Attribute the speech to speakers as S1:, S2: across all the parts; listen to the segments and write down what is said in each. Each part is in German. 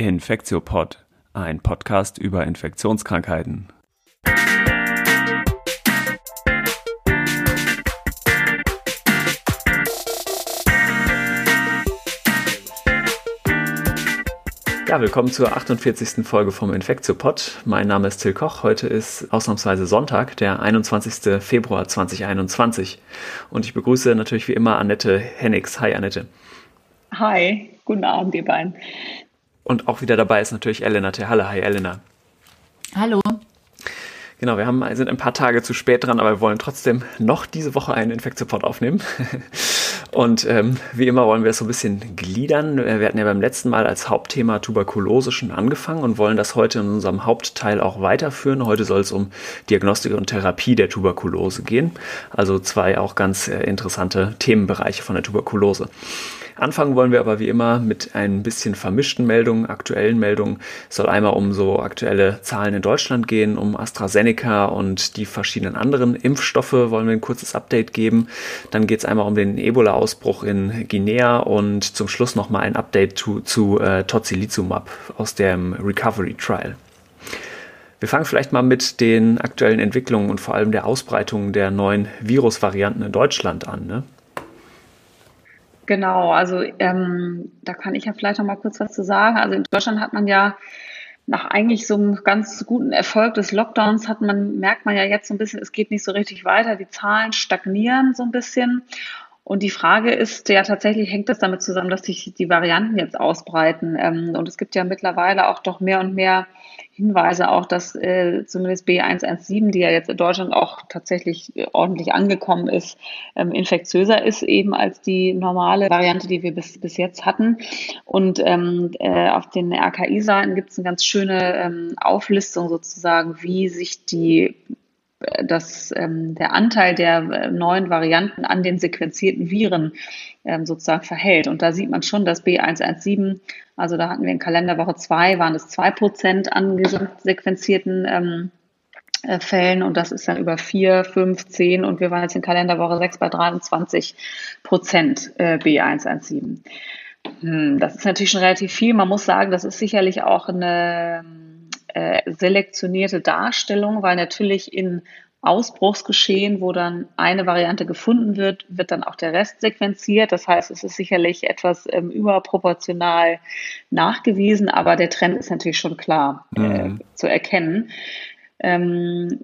S1: Infektiopod, ein Podcast über Infektionskrankheiten. Ja, willkommen zur 48. Folge vom Infektiopod. Mein Name ist Till Koch. Heute ist ausnahmsweise Sonntag, der 21. Februar 2021. Und ich begrüße natürlich wie immer Annette Hennigs. Hi, Annette.
S2: Hi, guten Abend, ihr beiden.
S1: Und auch wieder dabei ist natürlich Elena Terhalle. Hi Elena.
S3: Hallo.
S1: Genau, wir haben, sind ein paar Tage zu spät dran, aber wir wollen trotzdem noch diese Woche einen Infektsupport aufnehmen. Und ähm, wie immer wollen wir es so ein bisschen gliedern. Wir hatten ja beim letzten Mal als Hauptthema Tuberkulose schon angefangen und wollen das heute in unserem Hauptteil auch weiterführen. Heute soll es um Diagnostik und Therapie der Tuberkulose gehen. Also zwei auch ganz äh, interessante Themenbereiche von der Tuberkulose. Anfangen wollen wir aber wie immer mit ein bisschen vermischten Meldungen, aktuellen Meldungen. Es soll einmal um so aktuelle Zahlen in Deutschland gehen, um AstraZeneca und die verschiedenen anderen Impfstoffe wollen wir ein kurzes Update geben. Dann geht es einmal um den Ebola-Ausbruch in Guinea und zum Schluss nochmal ein Update zu, zu äh, Tocilizumab aus dem Recovery Trial. Wir fangen vielleicht mal mit den aktuellen Entwicklungen und vor allem der Ausbreitung der neuen Virusvarianten in Deutschland an. Ne?
S2: Genau, also ähm, da kann ich ja vielleicht noch mal kurz was zu sagen. Also in Deutschland hat man ja nach eigentlich so einem ganz guten Erfolg des Lockdowns hat man, merkt man ja jetzt so ein bisschen, es geht nicht so richtig weiter. Die Zahlen stagnieren so ein bisschen. Und die Frage ist ja tatsächlich, hängt das damit zusammen, dass sich die Varianten jetzt ausbreiten? Ähm, und es gibt ja mittlerweile auch doch mehr und mehr Hinweise auch, dass äh, zumindest B117, die ja jetzt in Deutschland auch tatsächlich äh, ordentlich angekommen ist, ähm, infektiöser ist eben als die normale Variante, die wir bis, bis jetzt hatten. Und ähm, äh, auf den RKI-Seiten gibt es eine ganz schöne Auflistung sozusagen, wie sich die dass ähm, der Anteil der äh, neuen Varianten an den sequenzierten Viren ähm, sozusagen verhält. Und da sieht man schon, dass B117, also da hatten wir in Kalenderwoche 2, waren es 2% an gesamtsequenzierten ähm, äh, Fällen und das ist dann über 4, 5, 10 und wir waren jetzt in Kalenderwoche 6 bei 23 Prozent äh, B117. Hm, das ist natürlich schon relativ viel. Man muss sagen, das ist sicherlich auch eine äh, selektionierte Darstellung, weil natürlich in Ausbruchsgeschehen, wo dann eine Variante gefunden wird, wird dann auch der Rest sequenziert. Das heißt, es ist sicherlich etwas ähm, überproportional nachgewiesen, aber der Trend ist natürlich schon klar äh, mhm. zu erkennen. Ähm,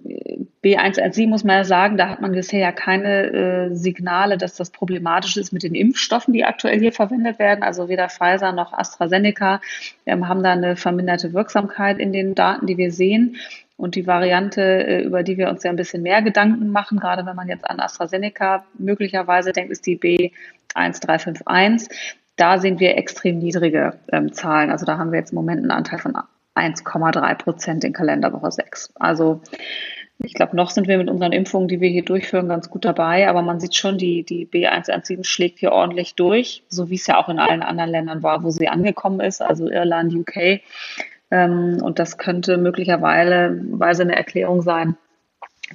S2: B117 muss man ja sagen, da hat man bisher ja keine äh, Signale, dass das problematisch ist mit den Impfstoffen, die aktuell hier verwendet werden. Also weder Pfizer noch AstraZeneca ähm, haben da eine verminderte Wirksamkeit in den Daten, die wir sehen. Und die Variante, äh, über die wir uns ja ein bisschen mehr Gedanken machen, gerade wenn man jetzt an AstraZeneca möglicherweise denkt, ist die B1351. Da sehen wir extrem niedrige ähm, Zahlen. Also da haben wir jetzt im Moment einen Anteil von 1,3 Prozent in Kalenderwoche 6. Also ich glaube, noch sind wir mit unseren Impfungen, die wir hier durchführen, ganz gut dabei. Aber man sieht schon, die, die B117 schlägt hier ordentlich durch, so wie es ja auch in allen anderen Ländern war, wo sie angekommen ist, also Irland, UK. Ähm, und das könnte möglicherweise eine Erklärung sein,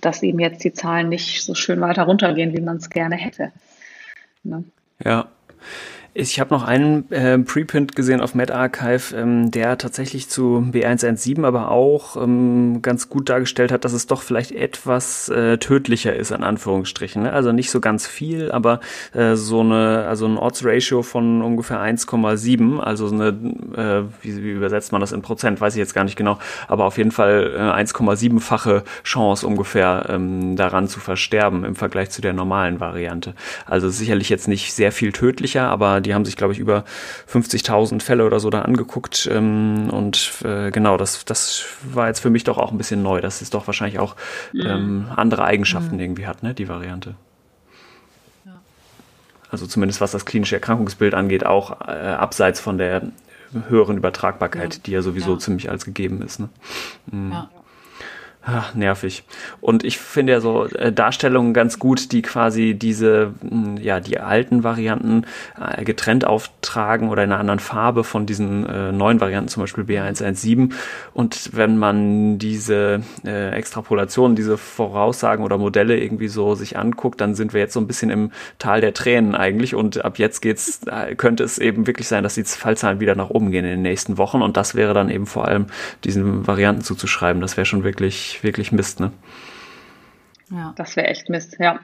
S2: dass eben jetzt die Zahlen nicht so schön weiter runtergehen, wie man es gerne hätte.
S1: Ne? Ja. Ich habe noch einen äh, Preprint gesehen auf MedArchive, ähm, der tatsächlich zu B117 aber auch ähm, ganz gut dargestellt hat, dass es doch vielleicht etwas äh, tödlicher ist, in Anführungsstrichen. Ne? Also nicht so ganz viel, aber äh, so eine, also ein Odds-Ratio von ungefähr 1,7, also eine, äh, wie, wie übersetzt man das in Prozent, weiß ich jetzt gar nicht genau, aber auf jeden Fall äh, 1,7-fache Chance ungefähr ähm, daran zu versterben im Vergleich zu der normalen Variante. Also sicherlich jetzt nicht sehr viel tödlicher, aber die haben sich, glaube ich, über 50.000 Fälle oder so da angeguckt. Ähm, und äh, genau, das, das war jetzt für mich doch auch ein bisschen neu, dass es doch wahrscheinlich auch mhm. ähm, andere Eigenschaften mhm. irgendwie hat, ne, die Variante. Also zumindest was das klinische Erkrankungsbild angeht, auch äh, abseits von der höheren Übertragbarkeit, ja. die ja sowieso ja. ziemlich als gegeben ist. Ne? Mhm. Ja. Ach, nervig. Und ich finde ja so äh, Darstellungen ganz gut, die quasi diese, mh, ja, die alten Varianten äh, getrennt auftragen oder in einer anderen Farbe von diesen äh, neuen Varianten, zum Beispiel B117. Und wenn man diese Extrapolationen, diese Voraussagen oder Modelle irgendwie so sich anguckt, dann sind wir jetzt so ein bisschen im Tal der Tränen eigentlich. Und ab jetzt geht's, könnte es eben wirklich sein, dass die Fallzahlen wieder nach oben gehen in den nächsten Wochen. Und das wäre dann eben vor allem diesen Varianten zuzuschreiben. Das wäre schon wirklich wirklich, Mist, ne?
S2: Ja. Das wäre echt Mist, ja.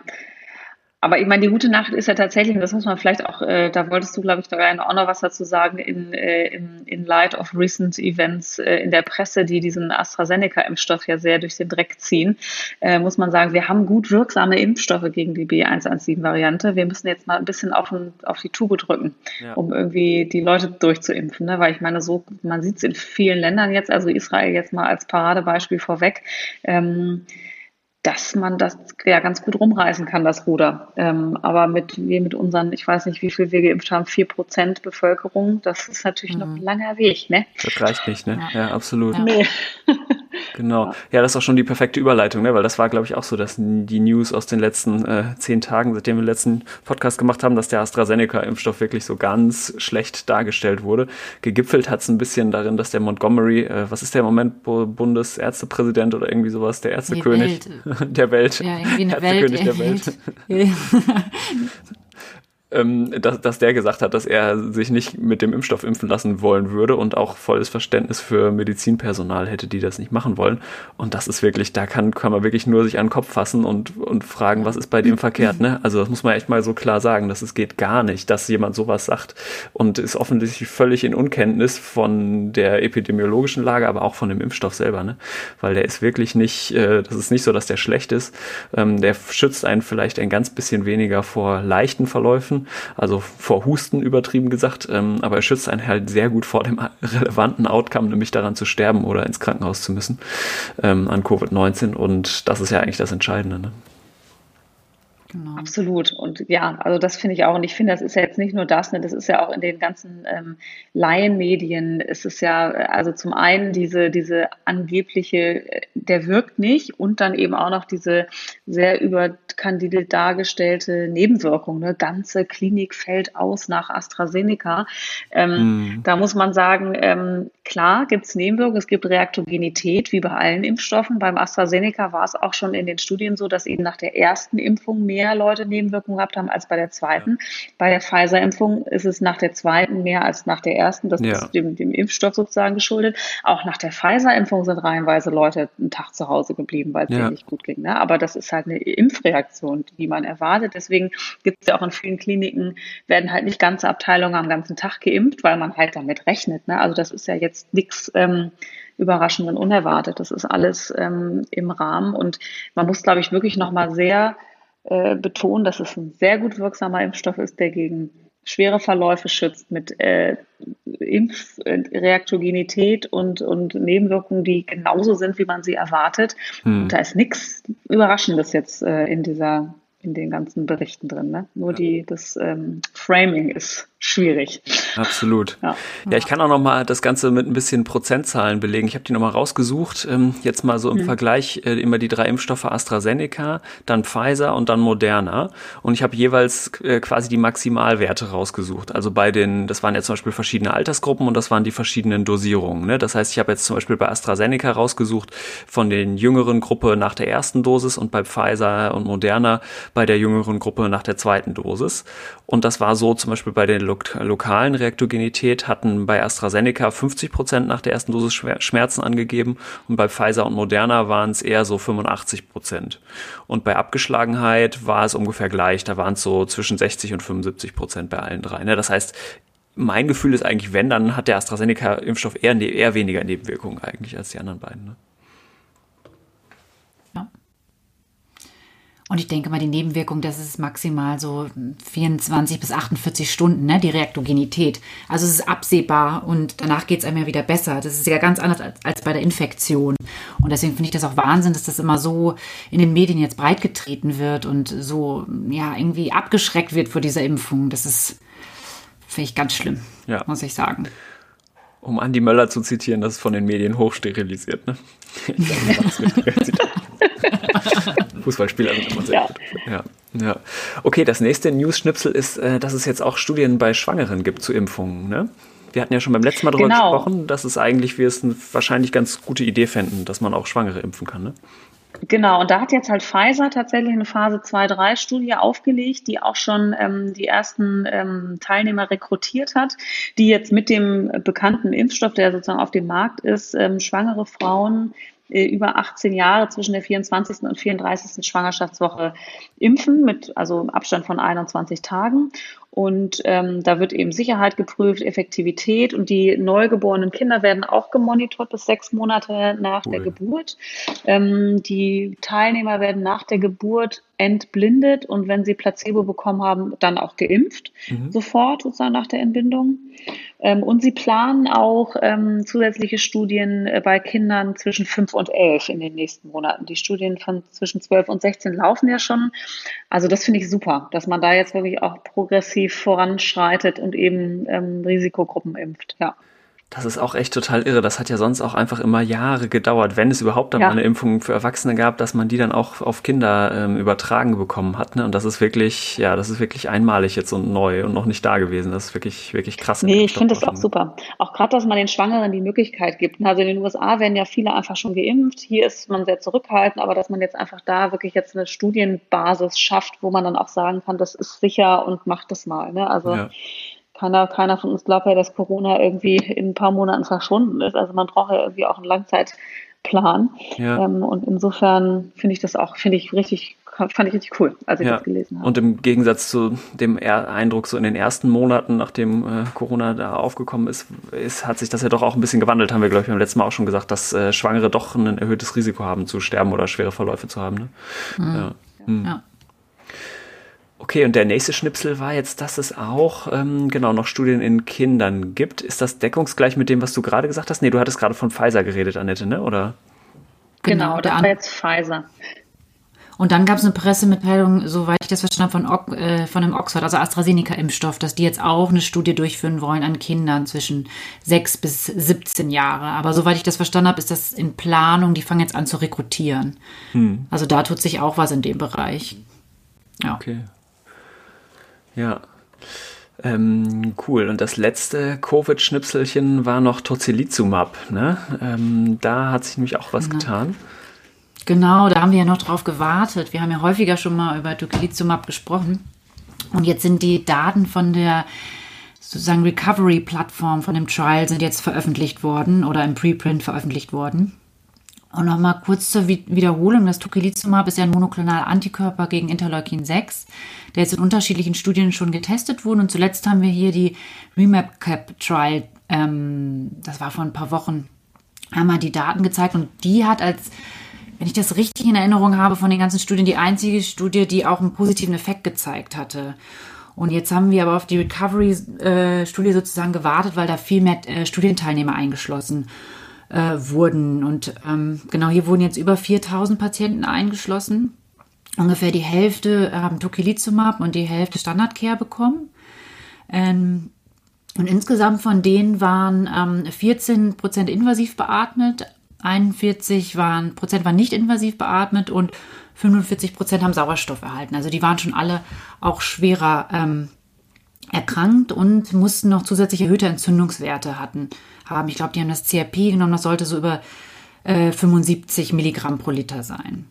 S2: Aber ich meine, die gute Nacht ist ja tatsächlich, und das muss man vielleicht auch, äh, da wolltest du, glaube ich, da auch noch was dazu sagen, in, äh, in, in light of recent events äh, in der Presse, die diesen AstraZeneca-Impfstoff ja sehr durch den Dreck ziehen, äh, muss man sagen, wir haben gut wirksame Impfstoffe gegen die B117-Variante. Wir müssen jetzt mal ein bisschen auf, ein, auf die Tube drücken, ja. um irgendwie die Leute durchzuimpfen. Ne? Weil ich meine, so, man sieht es in vielen Ländern jetzt, also Israel jetzt mal als Paradebeispiel vorweg. Ähm, dass man das ja ganz gut rumreißen kann, das Ruder. Ähm, aber mit wir mit unseren, ich weiß nicht, wie viel wir geimpft haben, vier Prozent Bevölkerung, das ist natürlich mhm. noch ein langer Weg, ne?
S1: Das reicht nicht, ne? Ja, ja absolut. Ja. Nee. Genau. Ja, das ist auch schon die perfekte Überleitung, ne? weil das war, glaube ich, auch so, dass die News aus den letzten äh, zehn Tagen, seitdem wir den letzten Podcast gemacht haben, dass der AstraZeneca-Impfstoff wirklich so ganz schlecht dargestellt wurde. Gegipfelt hat es ein bisschen darin, dass der Montgomery, äh, was ist der im Moment, Bundesärztepräsident oder irgendwie sowas, der Ärztekönig der Welt. Ja, irgendwie eine Welt. Der Welt. ähm, dass, dass der gesagt hat, dass er sich nicht mit dem Impfstoff impfen lassen wollen würde und auch volles Verständnis für Medizinpersonal hätte, die das nicht machen wollen. Und das ist wirklich, da kann, kann man wirklich nur sich an den Kopf fassen und, und fragen, was ist bei dem verkehrt, ne? Also das muss man echt mal so klar sagen, dass es geht gar nicht, dass jemand sowas sagt und ist offensichtlich völlig in Unkenntnis von der epidemiologischen Lage, aber auch von dem Impfstoff selber, ne? Weil der ist wirklich nicht, äh, das ist nicht so, dass der schlecht ist. Ähm, der schützt einen vielleicht ein ganz bisschen weniger vor leichten Verläufen also vor Husten übertrieben gesagt, ähm, aber er schützt einen halt sehr gut vor dem relevanten Outcome, nämlich daran zu sterben oder ins Krankenhaus zu müssen ähm, an Covid-19 und das ist ja eigentlich das Entscheidende. Ne?
S2: Genau. Absolut. Und ja, also das finde ich auch. Und ich finde, das ist ja jetzt nicht nur das, ne, das ist ja auch in den ganzen ähm, Laienmedien ist es ja, also zum einen diese, diese angebliche, äh, der wirkt nicht und dann eben auch noch diese sehr überkandidiert dargestellte Nebenwirkung. Ne? Ganze Klinik fällt aus nach AstraZeneca. Ähm, mhm. Da muss man sagen, ähm, klar gibt es Nebenwirkungen, es gibt Reaktogenität, wie bei allen Impfstoffen. Beim AstraZeneca war es auch schon in den Studien so, dass eben nach der ersten Impfung mehr mehr Leute Nebenwirkungen gehabt haben als bei der zweiten. Ja. Bei der Pfizer-Impfung ist es nach der zweiten mehr als nach der ersten. Das ja. ist dem, dem Impfstoff sozusagen geschuldet. Auch nach der Pfizer-Impfung sind reihenweise Leute einen Tag zu Hause geblieben, weil es ja. denen nicht gut ging. Ne? Aber das ist halt eine Impfreaktion, die man erwartet. Deswegen gibt es ja auch in vielen Kliniken, werden halt nicht ganze Abteilungen am ganzen Tag geimpft, weil man halt damit rechnet. Ne? Also das ist ja jetzt nichts. Ähm, überraschend und unerwartet. Das ist alles ähm, im Rahmen und man muss, glaube ich, wirklich nochmal sehr äh, betonen, dass es ein sehr gut wirksamer Impfstoff ist, der gegen schwere Verläufe schützt mit äh, Impfreaktogenität und, und Nebenwirkungen, die genauso sind, wie man sie erwartet. Hm. Und da ist nichts Überraschendes jetzt äh, in dieser in den ganzen Berichten drin. Ne? Nur die, das ähm, Framing ist schwierig.
S1: Absolut. Ja. ja, ich kann auch noch mal das Ganze mit ein bisschen Prozentzahlen belegen. Ich habe die noch mal rausgesucht. Ähm, jetzt mal so im hm. Vergleich äh, immer die drei Impfstoffe AstraZeneca, dann Pfizer und dann Moderna. Und ich habe jeweils äh, quasi die Maximalwerte rausgesucht. Also bei den, das waren jetzt zum Beispiel verschiedene Altersgruppen und das waren die verschiedenen Dosierungen. Ne? Das heißt, ich habe jetzt zum Beispiel bei AstraZeneca rausgesuut von den jüngeren Gruppe nach der ersten Dosis und bei Pfizer und Moderna bei der jüngeren Gruppe nach der zweiten Dosis. Und das war so zum Beispiel bei den lo lokalen Reaktogenität hatten bei AstraZeneca 50 Prozent nach der ersten Dosis Schmerzen angegeben und bei Pfizer und Moderna waren es eher so 85 Prozent. Und bei Abgeschlagenheit war es ungefähr gleich. Da waren es so zwischen 60 und 75 Prozent bei allen drei. Ne? Das heißt, mein Gefühl ist eigentlich, wenn, dann hat der AstraZeneca-Impfstoff eher, ne-, eher weniger Nebenwirkungen eigentlich als die anderen beiden. Ne?
S3: Und ich denke mal, die Nebenwirkung, das ist maximal so 24 bis 48 Stunden, ne, die Reaktogenität. Also es ist absehbar und danach geht es einem ja wieder besser. Das ist ja ganz anders als, als bei der Infektion. Und deswegen finde ich das auch Wahnsinn, dass das immer so in den Medien jetzt breitgetreten wird und so, ja, irgendwie abgeschreckt wird vor dieser Impfung. Das ist, finde ich, ganz schlimm, ja. muss ich sagen.
S1: Um Andi Möller zu zitieren, das ist von den Medien hochsterilisiert, ne? Fußballspieler sind immer sehr ja. gut. Ja, ja. Okay, das nächste News-Schnipsel ist, äh, dass es jetzt auch Studien bei Schwangeren gibt zu Impfungen. Ne? Wir hatten ja schon beim letzten Mal darüber genau. gesprochen, dass es eigentlich, wir es eine wahrscheinlich ganz gute Idee fänden, dass man auch Schwangere impfen kann. Ne?
S2: Genau, und da hat jetzt halt Pfizer tatsächlich eine Phase 2-3-Studie aufgelegt, die auch schon ähm, die ersten ähm, Teilnehmer rekrutiert hat, die jetzt mit dem bekannten Impfstoff, der sozusagen auf dem Markt ist, ähm, schwangere Frauen über 18 Jahre zwischen der 24. und 34. Schwangerschaftswoche impfen, mit also Abstand von 21 Tagen. Und ähm, da wird eben Sicherheit geprüft, Effektivität und die neugeborenen Kinder werden auch gemonitort bis sechs Monate nach cool. der Geburt. Ähm, die Teilnehmer werden nach der Geburt entblindet und wenn sie Placebo bekommen haben, dann auch geimpft, mhm. sofort sozusagen nach der Entbindung. Ähm, und sie planen auch ähm, zusätzliche Studien äh, bei Kindern zwischen fünf und elf in den nächsten Monaten. Die Studien von zwischen zwölf und sechzehn laufen ja schon. Also das finde ich super, dass man da jetzt wirklich auch progressiv voranschreitet und eben ähm, Risikogruppen impft. Ja.
S1: Das ist auch echt total irre. Das hat ja sonst auch einfach immer Jahre gedauert, wenn es überhaupt dann ja. mal eine Impfung für Erwachsene gab, dass man die dann auch auf Kinder ähm, übertragen bekommen hat. Ne? Und das ist wirklich, ja, das ist wirklich einmalig jetzt und neu und noch nicht da gewesen. Das ist wirklich, wirklich krass.
S2: Nee, ich finde das auch super. Auch gerade, dass man den Schwangeren die Möglichkeit gibt. Also in den USA werden ja viele einfach schon geimpft. Hier ist man sehr zurückhaltend, aber dass man jetzt einfach da wirklich jetzt eine Studienbasis schafft, wo man dann auch sagen kann, das ist sicher und macht das mal. Ne? Also ja keiner, keiner von uns glaubt ja, dass Corona irgendwie in ein paar Monaten verschwunden ist. Also man braucht ja irgendwie auch einen Langzeitplan. Ja. Ähm, und insofern finde ich das auch, finde ich richtig, fand ich richtig cool, als ich ja. das gelesen habe.
S1: Und im Gegensatz zu dem Eindruck so in den ersten Monaten, nachdem äh, Corona da aufgekommen ist, ist, hat sich das ja doch auch ein bisschen gewandelt, haben wir, glaube ich, beim letzten Mal auch schon gesagt, dass äh, Schwangere doch ein erhöhtes Risiko haben zu sterben oder schwere Verläufe zu haben. Ne? Mhm. Ja. Mhm. ja. Okay, und der nächste Schnipsel war jetzt, dass es auch ähm, genau noch Studien in Kindern gibt. Ist das deckungsgleich mit dem, was du gerade gesagt hast? Nee, du hattest gerade von Pfizer geredet, Annette, ne? Oder?
S2: Genau, genau das war jetzt Pfizer.
S3: Und dann gab es eine Pressemitteilung, soweit ich das verstanden habe, von, äh, von dem Oxford, also AstraZeneca-Impfstoff, dass die jetzt auch eine Studie durchführen wollen an Kindern zwischen 6 bis 17 Jahre. Aber soweit ich das verstanden habe, ist das in Planung, die fangen jetzt an zu rekrutieren. Hm. Also da tut sich auch was in dem Bereich.
S1: Ja. Okay. Ja. Ähm, cool. Und das letzte Covid-Schnipselchen war noch Tocilizumab. Ne? Ähm, da hat sich nämlich auch was genau. getan.
S3: Genau, da haben wir ja noch drauf gewartet. Wir haben ja häufiger schon mal über Tocilizumab gesprochen. Und jetzt sind die Daten von der sozusagen Recovery-Plattform von dem Trial sind jetzt veröffentlicht worden oder im Preprint veröffentlicht worden. Und nochmal kurz zur Wiederholung, das Tocilizumab ist ja ein monoklonal Antikörper gegen Interleukin 6, der jetzt in unterschiedlichen Studien schon getestet wurde. Und zuletzt haben wir hier die Remap-Cap-Trial, ähm, das war vor ein paar Wochen, wir die Daten gezeigt und die hat als, wenn ich das richtig in Erinnerung habe, von den ganzen Studien die einzige Studie, die auch einen positiven Effekt gezeigt hatte. Und jetzt haben wir aber auf die Recovery-Studie äh, sozusagen gewartet, weil da viel mehr äh, Studienteilnehmer eingeschlossen äh, wurden. Und ähm, genau hier wurden jetzt über 4000 Patienten eingeschlossen. Ungefähr die Hälfte haben Tocilizumab und die Hälfte Standardcare bekommen. Ähm, und insgesamt von denen waren ähm, 14 Prozent invasiv beatmet, 41 waren, Prozent waren nicht invasiv beatmet und 45 Prozent haben Sauerstoff erhalten. Also die waren schon alle auch schwerer ähm, erkrankt und mussten noch zusätzlich erhöhte Entzündungswerte hatten, haben. Ich glaube, die haben das CRP genommen, das sollte so über äh, 75 Milligramm pro Liter sein.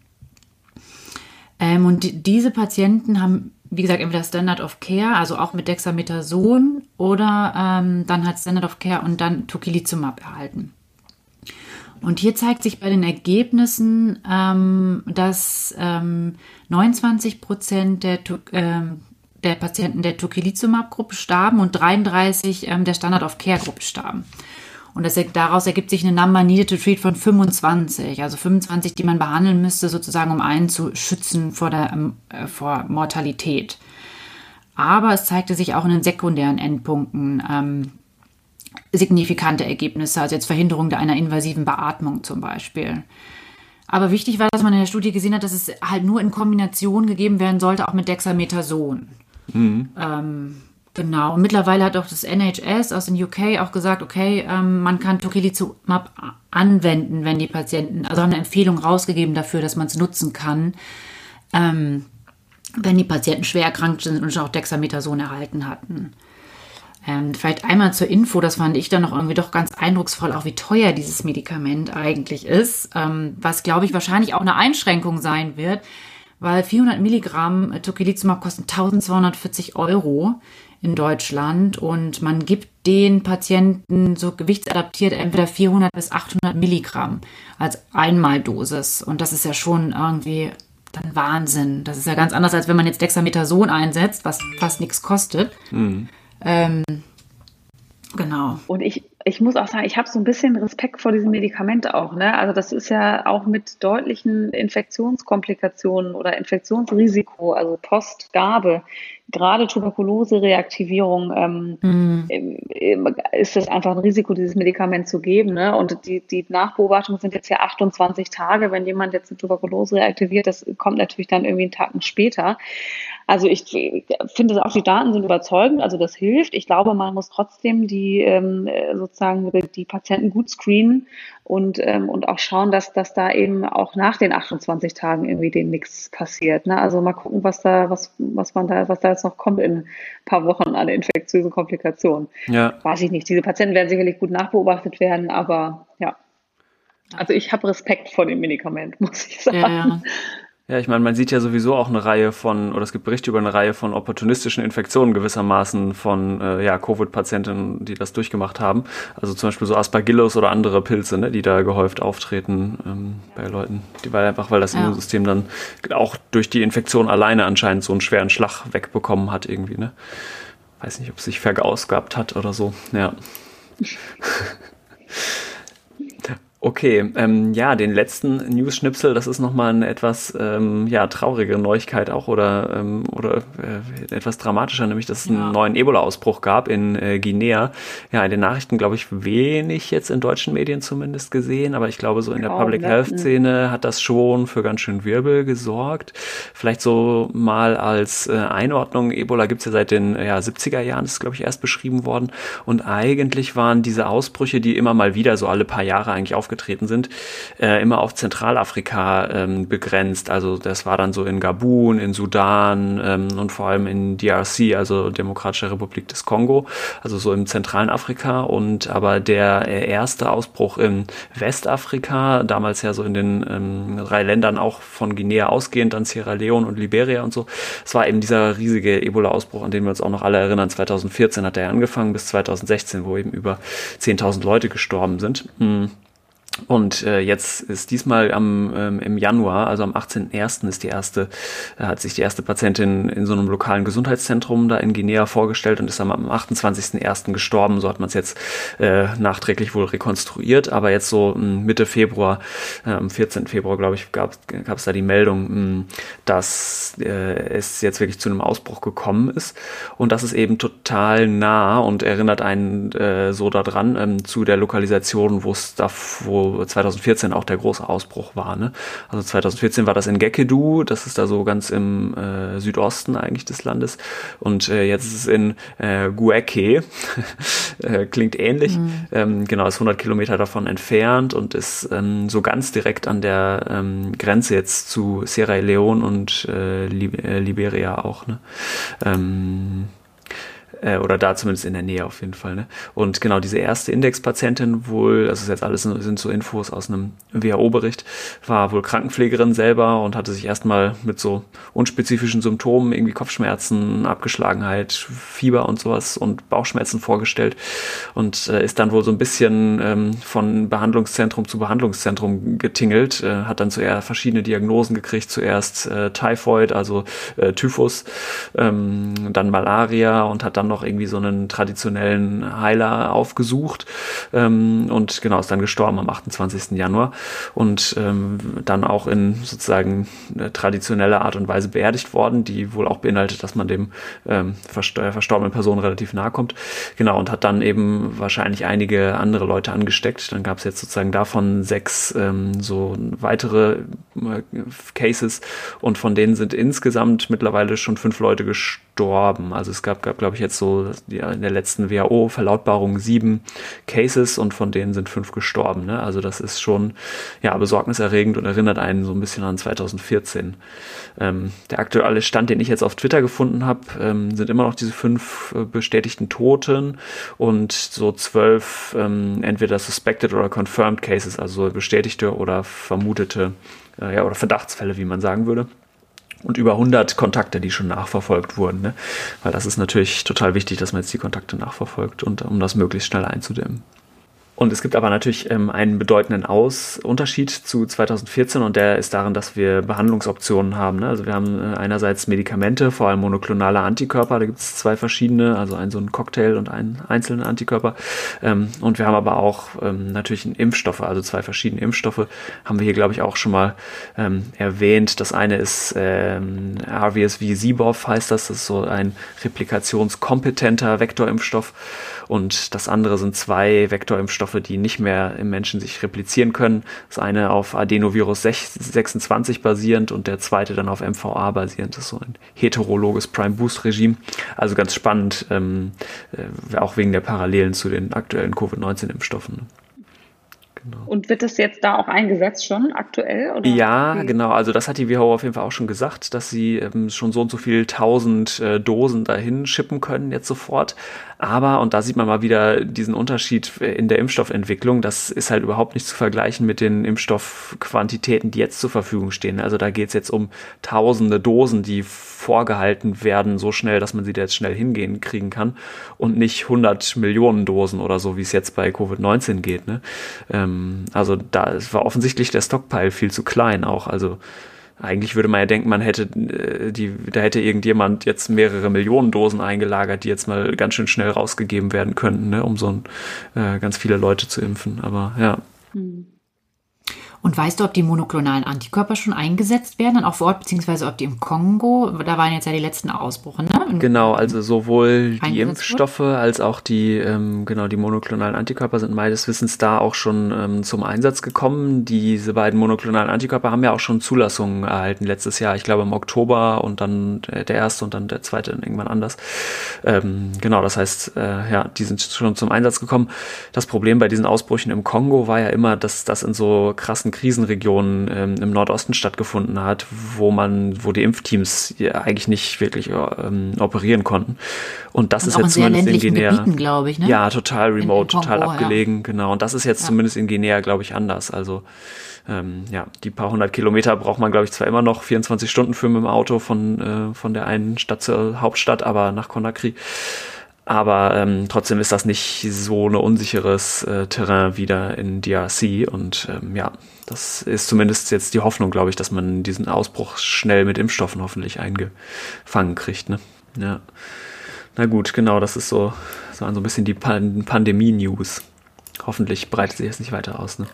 S3: Ähm, und die, diese Patienten haben, wie gesagt, entweder Standard of Care, also auch mit Dexamethason oder ähm, dann hat Standard of Care und dann Tocilizumab erhalten. Und hier zeigt sich bei den Ergebnissen, ähm, dass 29 ähm, Prozent der ähm, der Patienten der Tocilizumab-Gruppe starben und 33 ähm, der Standard-of-Care-Gruppe starben. Und das, daraus ergibt sich eine Number needed to treat von 25, also 25, die man behandeln müsste, sozusagen, um einen zu schützen vor, der, ähm, äh, vor Mortalität. Aber es zeigte sich auch in den sekundären Endpunkten ähm, signifikante Ergebnisse, also jetzt Verhinderung einer invasiven Beatmung zum Beispiel. Aber wichtig war, dass man in der Studie gesehen hat, dass es halt nur in Kombination gegeben werden sollte, auch mit Dexamethason. Mhm. Ähm, Genau, und mittlerweile hat auch das NHS aus den UK auch gesagt, okay, ähm, man kann Tocilizumab anwenden, wenn die Patienten, also haben eine Empfehlung rausgegeben dafür, dass man es nutzen kann, ähm, wenn die Patienten schwer erkrankt sind und schon auch Dexamethason erhalten hatten. Ähm, vielleicht einmal zur Info, das fand ich dann noch irgendwie doch ganz eindrucksvoll, auch wie teuer dieses Medikament eigentlich ist, ähm, was glaube ich wahrscheinlich auch eine Einschränkung sein wird, weil 400 Milligramm Tocilizumab kosten 1240 Euro in Deutschland und man gibt den Patienten so gewichtsadaptiert entweder 400 bis 800 Milligramm als Einmaldosis und das ist ja schon irgendwie dann Wahnsinn. Das ist ja ganz anders, als wenn man jetzt Dexamethason einsetzt, was fast nichts kostet. Mhm. Ähm, genau.
S2: Und ich, ich muss auch sagen, ich habe so ein bisschen Respekt vor diesem Medikament auch. Ne? Also das ist ja auch mit deutlichen Infektionskomplikationen oder Infektionsrisiko, also Postgabe, gerade Tuberkulose-Reaktivierung ähm, mhm. ist es einfach ein Risiko, dieses Medikament zu geben. Ne? Und die, die Nachbeobachtungen sind jetzt ja 28 Tage. Wenn jemand jetzt eine Tuberkulose reaktiviert, das kommt natürlich dann irgendwie einen Tag später. Also ich finde auch, die Daten sind überzeugend, also das hilft. Ich glaube, man muss trotzdem die ähm, sozusagen die Patienten gut screenen und, ähm, und auch schauen, dass, dass da eben auch nach den 28 Tagen irgendwie dem nichts passiert. Ne? Also mal gucken, was da, was, was man da, was da jetzt noch kommt in ein paar Wochen an infektiösen Komplikationen. Ja. Weiß ich nicht. Diese Patienten werden sicherlich gut nachbeobachtet werden, aber ja. Also ich habe Respekt vor dem Medikament, muss ich sagen. Ja, ja.
S1: Ja, ich meine, man sieht ja sowieso auch eine Reihe von, oder es gibt Berichte über eine Reihe von opportunistischen Infektionen gewissermaßen von äh, ja, Covid-Patienten, die das durchgemacht haben. Also zum Beispiel so Aspergillus oder andere Pilze, ne, die da gehäuft auftreten ähm, bei Leuten. Die, weil einfach, weil das ja. Immunsystem dann auch durch die Infektion alleine anscheinend so einen schweren Schlag wegbekommen hat irgendwie, ne? Weiß nicht, ob es sich vergausgabt hat oder so. Ja. Okay, ähm, ja, den letzten News-Schnipsel, das ist nochmal eine etwas ähm, ja, traurige Neuigkeit auch oder, ähm, oder äh, etwas dramatischer, nämlich dass es einen neuen Ebola-Ausbruch gab in äh, Guinea. Ja, in den Nachrichten, glaube ich, wenig jetzt in deutschen Medien zumindest gesehen, aber ich glaube, so in der oh, Public Health-Szene hat das schon für ganz schön Wirbel gesorgt. Vielleicht so mal als äh, Einordnung, Ebola gibt's ja seit den ja, 70er Jahren, das ist, glaube ich, erst beschrieben worden. Und eigentlich waren diese Ausbrüche, die immer mal wieder so alle paar Jahre eigentlich auf aufgetreten sind, äh, immer auf Zentralafrika ähm, begrenzt. Also das war dann so in Gabun, in Sudan ähm, und vor allem in DRC, also Demokratische Republik des Kongo, also so im zentralen Afrika. Und aber der äh, erste Ausbruch in Westafrika, damals ja so in den ähm, drei Ländern auch von Guinea ausgehend, dann Sierra Leone und Liberia und so, es war eben dieser riesige Ebola-Ausbruch, an den wir uns auch noch alle erinnern. 2014 hat er angefangen bis 2016, wo eben über 10.000 Leute gestorben sind. Hm. Und äh, jetzt ist diesmal am ähm, im Januar, also am 18.01. ist die erste, äh, hat sich die erste Patientin in so einem lokalen Gesundheitszentrum da in Guinea vorgestellt und ist am, am 28.01. gestorben. So hat man es jetzt äh, nachträglich wohl rekonstruiert. Aber jetzt so hm, Mitte Februar, äh, am 14. Februar, glaube ich, gab es da die Meldung, mh, hm, dass äh, es jetzt wirklich zu einem Ausbruch gekommen ist. Und das ist eben total nah und erinnert einen äh, so daran ähm, zu der Lokalisation, wo es da, wo 2014 auch der große Ausbruch war. Ne? Also 2014 war das in Gekedu, das ist da so ganz im äh, Südosten eigentlich des Landes. Und äh, jetzt ist es in äh, Gueke, äh, klingt ähnlich. Mhm. Ähm, genau, ist 100 Kilometer davon entfernt und ist ähm, so ganz direkt an der ähm, Grenze jetzt zu Sierra Leone und äh, äh, Liberia auch. Ne? Ähm, äh, oder da zumindest in der Nähe auf jeden Fall. Ne? Und genau diese erste Indexpatientin wohl, das ist jetzt alles sind so Infos aus einem WHO-Bericht, war wohl Krankenpflegerin selber und hatte sich erstmal mit so unspezifischen Symptomen, irgendwie Kopfschmerzen, Abgeschlagenheit, Fieber und sowas und Bauchschmerzen vorgestellt und äh, ist dann wohl so ein bisschen ähm, von Behandlungszentrum zu Behandlungszentrum getingelt, äh, hat dann zuerst verschiedene Diagnosen gekriegt, zuerst äh, Typhoid, also äh, Typhus, ähm, dann Malaria und hat dann dann noch irgendwie so einen traditionellen Heiler aufgesucht ähm, und genau ist dann gestorben am 28. Januar und ähm, dann auch in sozusagen traditioneller Art und Weise beerdigt worden, die wohl auch beinhaltet, dass man dem ähm, verstorbenen Person relativ nahe kommt. Genau und hat dann eben wahrscheinlich einige andere Leute angesteckt. Dann gab es jetzt sozusagen davon sechs ähm, so weitere äh, Cases und von denen sind insgesamt mittlerweile schon fünf Leute gestorben gestorben. Also es gab, gab glaube ich, jetzt so ja, in der letzten WHO-Verlautbarung sieben Cases und von denen sind fünf gestorben. Ne? Also das ist schon ja besorgniserregend und erinnert einen so ein bisschen an 2014. Ähm, der aktuelle Stand, den ich jetzt auf Twitter gefunden habe, ähm, sind immer noch diese fünf äh, bestätigten Toten und so zwölf ähm, entweder suspected oder confirmed Cases, also bestätigte oder vermutete äh, ja, oder Verdachtsfälle, wie man sagen würde und über 100 Kontakte, die schon nachverfolgt wurden. Ne? Weil das ist natürlich total wichtig, dass man jetzt die Kontakte nachverfolgt und um das möglichst schnell einzudämmen. Und es gibt aber natürlich ähm, einen bedeutenden Aus Unterschied zu 2014 und der ist darin, dass wir Behandlungsoptionen haben. Ne? Also wir haben äh, einerseits Medikamente, vor allem monoklonale Antikörper, da gibt es zwei verschiedene, also einen so einen Cocktail und einen einzelnen Antikörper. Ähm, und wir haben aber auch ähm, natürlich Impfstoffe, also zwei verschiedene Impfstoffe, haben wir hier, glaube ich, auch schon mal ähm, erwähnt. Das eine ist ähm, RVSV-Sibov heißt das, das ist so ein replikationskompetenter Vektorimpfstoff und das andere sind zwei Vektorimpfstoffe, die nicht mehr im Menschen sich replizieren können. Das eine auf Adenovirus 26 basierend und der zweite dann auf MVA basierend. Das ist so ein heterologes Prime-Boost-Regime. Also ganz spannend, ähm, äh, auch wegen der Parallelen zu den aktuellen Covid-19-Impfstoffen.
S2: Genau. Und wird das jetzt da auch eingesetzt schon aktuell?
S1: Oder? Ja, genau. Also das hat die WHO auf jeden Fall auch schon gesagt, dass sie ähm, schon so und so viel tausend äh, Dosen dahin schippen können jetzt sofort. Aber, und da sieht man mal wieder diesen Unterschied in der Impfstoffentwicklung, das ist halt überhaupt nicht zu vergleichen mit den Impfstoffquantitäten, die jetzt zur Verfügung stehen. Also da geht es jetzt um tausende Dosen, die vorgehalten werden, so schnell, dass man sie da jetzt schnell hingehen kriegen kann und nicht 100 Millionen Dosen oder so, wie es jetzt bei Covid-19 geht. Ne? Ähm, also da war offensichtlich der Stockpile viel zu klein auch. Also eigentlich würde man ja denken, man hätte äh, die, da hätte irgendjemand jetzt mehrere Millionen Dosen eingelagert, die jetzt mal ganz schön schnell rausgegeben werden könnten, ne, um so ein, äh, ganz viele Leute zu impfen. Aber ja. Hm.
S3: Und weißt du, ob die monoklonalen Antikörper schon eingesetzt werden, dann auch vor Ort, beziehungsweise ob die im Kongo, da waren jetzt ja die letzten Ausbrüche, ne?
S1: Genau, also sowohl die Impfstoffe als auch die, ähm, genau, die monoklonalen Antikörper sind meines Wissens da auch schon ähm, zum Einsatz gekommen. Diese beiden monoklonalen Antikörper haben ja auch schon Zulassungen erhalten letztes Jahr, ich glaube im Oktober und dann der erste und dann der zweite irgendwann anders. Ähm, genau, das heißt, äh, ja, die sind schon zum Einsatz gekommen. Das Problem bei diesen Ausbrüchen im Kongo war ja immer, dass das in so krassen Krisenregionen ähm, im Nordosten stattgefunden hat, wo man, wo die Impfteams ja eigentlich nicht wirklich ähm, operieren konnten. Und das und ist jetzt zumindest in Guinea.
S3: Gebieten, ich, ne?
S1: Ja, total remote, Kongo, total abgelegen, ja. genau. Und das ist jetzt ja. zumindest in Guinea, glaube ich, anders. Also ähm, ja, die paar hundert Kilometer braucht man, glaube ich, zwar immer noch 24 Stunden für mit dem Auto von, äh, von der einen Stadt zur Hauptstadt, aber nach Conakry. Aber ähm, trotzdem ist das nicht so ein unsicheres äh, Terrain wieder in DRC. Und ähm, ja, das ist zumindest jetzt die Hoffnung, glaube ich, dass man diesen Ausbruch schnell mit Impfstoffen hoffentlich eingefangen kriegt. Ne? Ja. Na gut, genau, das ist so, so ein bisschen die Pan Pandemie-News. Hoffentlich breitet sich das nicht weiter aus. Ne?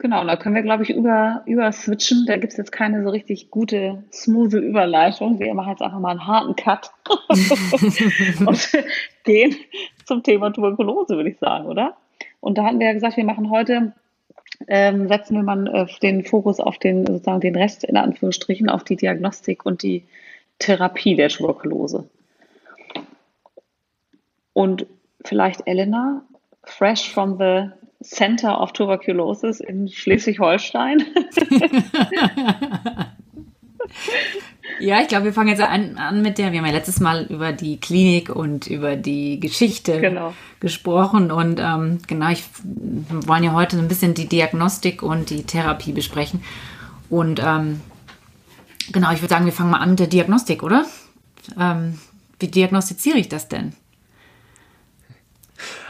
S2: Genau, da können wir, glaube ich, über, über switchen. Da gibt es jetzt keine so richtig gute, smooth Überleitung. Wir machen jetzt einfach mal einen harten Cut und gehen zum Thema Tuberkulose, würde ich sagen, oder? Und da hatten wir ja gesagt, wir machen heute, ähm, setzen wir mal äh, den Fokus auf den, sozusagen den Rest, in Anführungsstrichen, auf die Diagnostik und die Therapie der Tuberkulose. Und vielleicht Elena, fresh from the Center of Tuberculosis in Schleswig-Holstein.
S3: ja, ich glaube, wir fangen jetzt an, an, mit der, wir haben ja letztes Mal über die Klinik und über die Geschichte genau. gesprochen und ähm, genau, ich wir wollen ja heute ein bisschen die Diagnostik und die Therapie besprechen. Und ähm, genau, ich würde sagen, wir fangen mal an mit der Diagnostik, oder? Ähm, wie diagnostiziere ich das denn?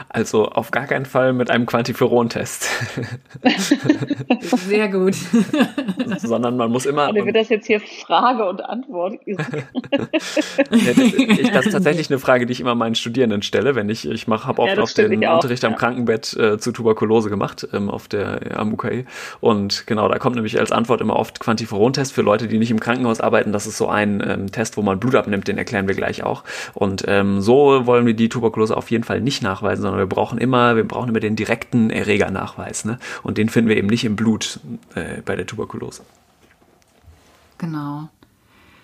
S1: Also auf gar keinen Fall mit einem Quantiferon-Test.
S3: Sehr gut.
S1: Sondern man muss immer.
S2: Oder wird das jetzt hier Frage und Antwort? ja,
S1: das, ich, das, ist tatsächlich eine Frage, die ich immer meinen Studierenden stelle, wenn ich, ich mache, habe oft ja, auf den Unterricht am Krankenbett äh, zu Tuberkulose gemacht, ähm, auf der am UKE. Und genau, da kommt nämlich als Antwort immer oft Quantiferon-Test für Leute, die nicht im Krankenhaus arbeiten. Das ist so ein ähm, Test, wo man Blut abnimmt, den erklären wir gleich auch. Und ähm, so wollen wir die Tuberkulose auf jeden Fall nicht nachweisen, sondern wir brauchen immer, wir brauchen immer den direkten Erregernachweis. Ne? Und den finden wir eben nicht im Blut äh, bei der Tuberkulose.
S3: Genau.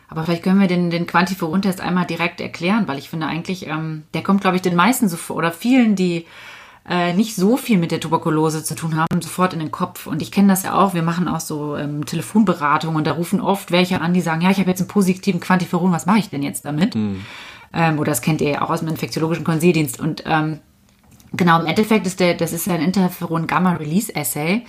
S3: Aber vielleicht können wir den, den Quantiferon-Test einmal direkt erklären, weil ich finde eigentlich, ähm, der kommt, glaube ich, den meisten so oder vielen, die äh, nicht so viel mit der Tuberkulose zu tun haben, sofort in den Kopf. Und ich kenne das ja auch, wir machen auch so ähm, Telefonberatungen und da rufen oft welche an, die sagen, ja, ich habe jetzt einen positiven Quantiferon, was mache ich denn jetzt damit? Mhm. Ähm, oder das kennt ihr ja auch aus dem infektiologischen Konsildienst. Und ähm, genau, im Endeffekt ist der, das ist ein Interferon-Gamma-Release-Assay.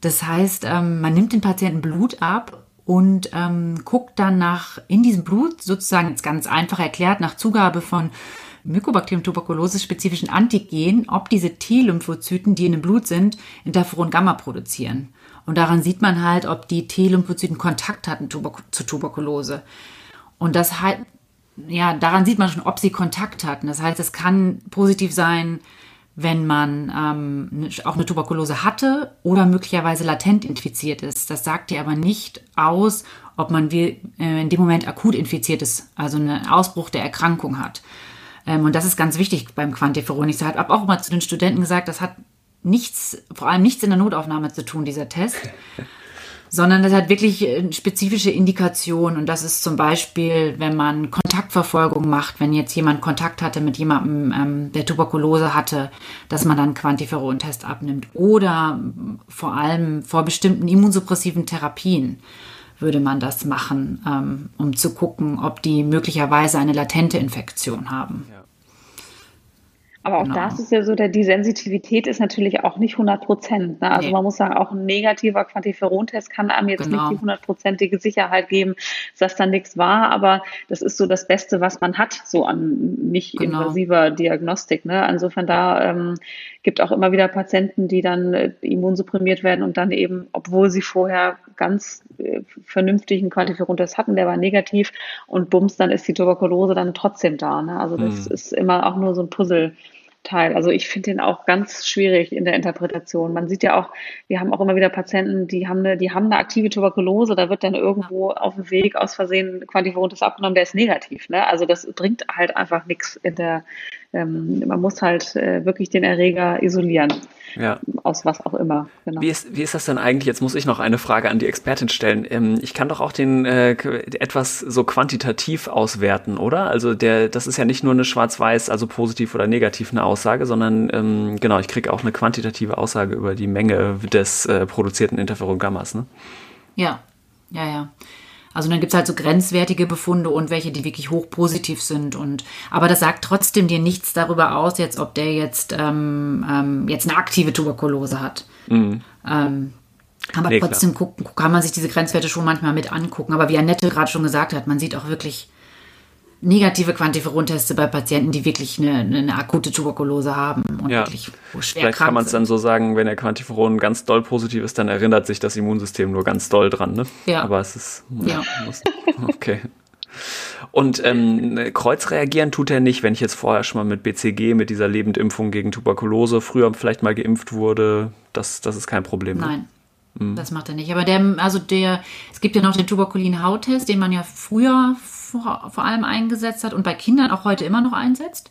S3: Das heißt, ähm, man nimmt den Patienten Blut ab und ähm, guckt dann nach in diesem Blut sozusagen jetzt ganz einfach erklärt nach Zugabe von Mycobacterium tuberculosis spezifischen Antigen, ob diese T-Lymphozyten, die in dem Blut sind, Interferon Gamma produzieren. Und daran sieht man halt, ob die T-Lymphozyten Kontakt hatten zu Tuberkulose. Und das halt, ja, daran sieht man schon, ob sie Kontakt hatten. Das heißt, es kann positiv sein, wenn man ähm, auch eine Tuberkulose hatte oder möglicherweise latent infiziert ist. Das sagt dir aber nicht aus, ob man wie, äh, in dem Moment akut infiziert ist, also einen Ausbruch der Erkrankung hat. Ähm, und das ist ganz wichtig beim Quantiferon. Ich habe auch mal zu den Studenten gesagt, das hat nichts, vor allem nichts in der Notaufnahme zu tun, dieser Test. Sondern das hat wirklich äh, spezifische Indikationen und das ist zum Beispiel, wenn man Kontaktverfolgung macht, wenn jetzt jemand Kontakt hatte mit jemandem, ähm, der Tuberkulose hatte, dass man dann Quantiferon-Test abnimmt oder vor allem vor bestimmten immunsuppressiven Therapien würde man das machen, ähm, um zu gucken, ob die möglicherweise eine latente Infektion haben. Ja.
S2: Aber auch genau. das ist ja so, der, die Sensitivität ist natürlich auch nicht 100 Prozent. Ne? Also nee. man muss sagen, auch ein negativer Quantiferon-Test kann einem jetzt genau. nicht die hundertprozentige Sicherheit geben, dass da nichts war. Aber das ist so das Beste, was man hat, so an nicht genau. invasiver Diagnostik. Ne? Insofern da ähm, gibt auch immer wieder Patienten, die dann äh, immunsupprimiert werden und dann eben, obwohl sie vorher ganz äh, vernünftigen Quantiferon-Test hatten, der war negativ und bums, dann ist die Tuberkulose dann trotzdem da. Ne? Also das mhm. ist immer auch nur so ein Puzzle. Teil. Also ich finde den auch ganz schwierig in der Interpretation. Man sieht ja auch, wir haben auch immer wieder Patienten, die haben eine, die haben eine aktive Tuberkulose, da wird dann irgendwo auf dem Weg aus Versehen Quantiferontes abgenommen, der ist negativ. Ne? Also das bringt halt einfach nichts in der, ähm, man muss halt äh, wirklich den Erreger isolieren. Ja. Aus was auch immer.
S1: Genau. Wie, ist, wie ist das denn eigentlich? Jetzt muss ich noch eine Frage an die Expertin stellen. Ähm, ich kann doch auch den äh, etwas so quantitativ auswerten, oder? Also der, das ist ja nicht nur eine schwarz-weiß, also positiv oder negativ eine Aussage, sondern ähm, genau, ich kriege auch eine quantitative Aussage über die Menge des äh, produzierten Interferon-Gammas. Ne?
S3: Ja, ja, ja. Also dann gibt es halt so grenzwertige Befunde und welche, die wirklich hochpositiv sind. Und aber das sagt trotzdem dir nichts darüber aus, jetzt, ob der jetzt, ähm, ähm, jetzt eine aktive Tuberkulose hat. Mhm. Ähm, aber nee, trotzdem gucken, kann man sich diese Grenzwerte schon manchmal mit angucken. Aber wie Annette gerade schon gesagt hat, man sieht auch wirklich negative Quantiferon-Teste bei Patienten, die wirklich eine, eine akute Tuberkulose haben und
S1: ja. wirklich schwer Vielleicht kann man es dann so sagen, wenn der Quantiferon ganz doll positiv ist, dann erinnert sich das Immunsystem nur ganz doll dran. Ne? Ja. Aber es ist. Ja. Muss, okay. Und ähm, Kreuz reagieren tut er nicht, wenn ich jetzt vorher schon mal mit BCG, mit dieser Lebendimpfung gegen Tuberkulose, früher vielleicht mal geimpft wurde. Das, das ist kein Problem.
S3: Ne? Nein. Mhm. Das macht er nicht. Aber der, also der, es gibt ja noch den Tuberkulin-Hauttest, den man ja früher vor, vor allem eingesetzt hat und bei Kindern auch heute immer noch einsetzt.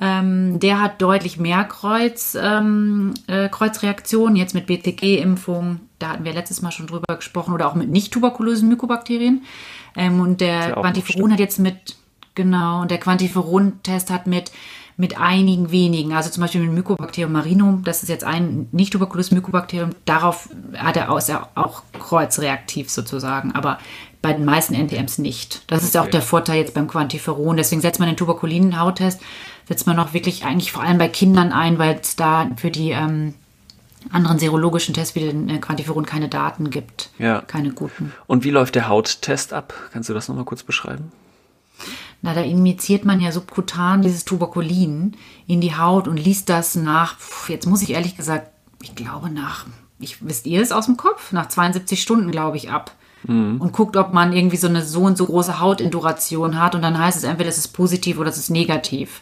S3: Ähm, der hat deutlich mehr Kreuz, ähm, äh, Kreuzreaktionen, jetzt mit BCG-Impfung, da hatten wir letztes Mal schon drüber gesprochen, oder auch mit nicht tuberkulösen Mykobakterien. Ähm, und der Quantiferon hat jetzt mit, genau, und der Quantiferon-Test hat mit mit einigen wenigen, also zum Beispiel mit Mycobacterium marinum, das ist jetzt ein nicht tuberkulöses Mykobakterium, darauf hat er auch, ist er auch kreuzreaktiv sozusagen, aber bei den meisten NTMs nicht. Das okay. ist auch der Vorteil jetzt beim Quantiferon. Deswegen setzt man den Tuberkulin-Hauttest, setzt man auch wirklich eigentlich vor allem bei Kindern ein, weil es da für die ähm, anderen serologischen Tests wie den äh, Quantiferon keine Daten gibt. Ja. Keine guten.
S1: Und wie läuft der Hauttest ab? Kannst du das nochmal kurz beschreiben?
S3: Na, da injiziert man ja subkutan dieses Tuberkulin in die Haut und liest das nach, jetzt muss ich ehrlich gesagt, ich glaube nach, ich, wisst ihr es aus dem Kopf? Nach 72 Stunden, glaube ich, ab mhm. und guckt, ob man irgendwie so eine so und so große Hautinduration hat und dann heißt es entweder, es ist positiv oder es ist negativ.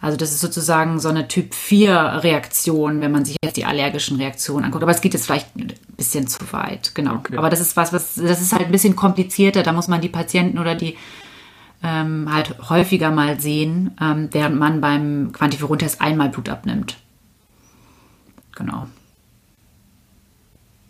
S3: Also das ist sozusagen so eine Typ 4 Reaktion, wenn man sich jetzt die allergischen Reaktionen anguckt. Aber es geht jetzt vielleicht ein bisschen zu weit, genau. Okay. Aber das ist was, was, das ist halt ein bisschen komplizierter. Da muss man die Patienten oder die ähm, halt häufiger mal sehen, ähm, während man beim Quantiferon-Test einmal Blut abnimmt. Genau.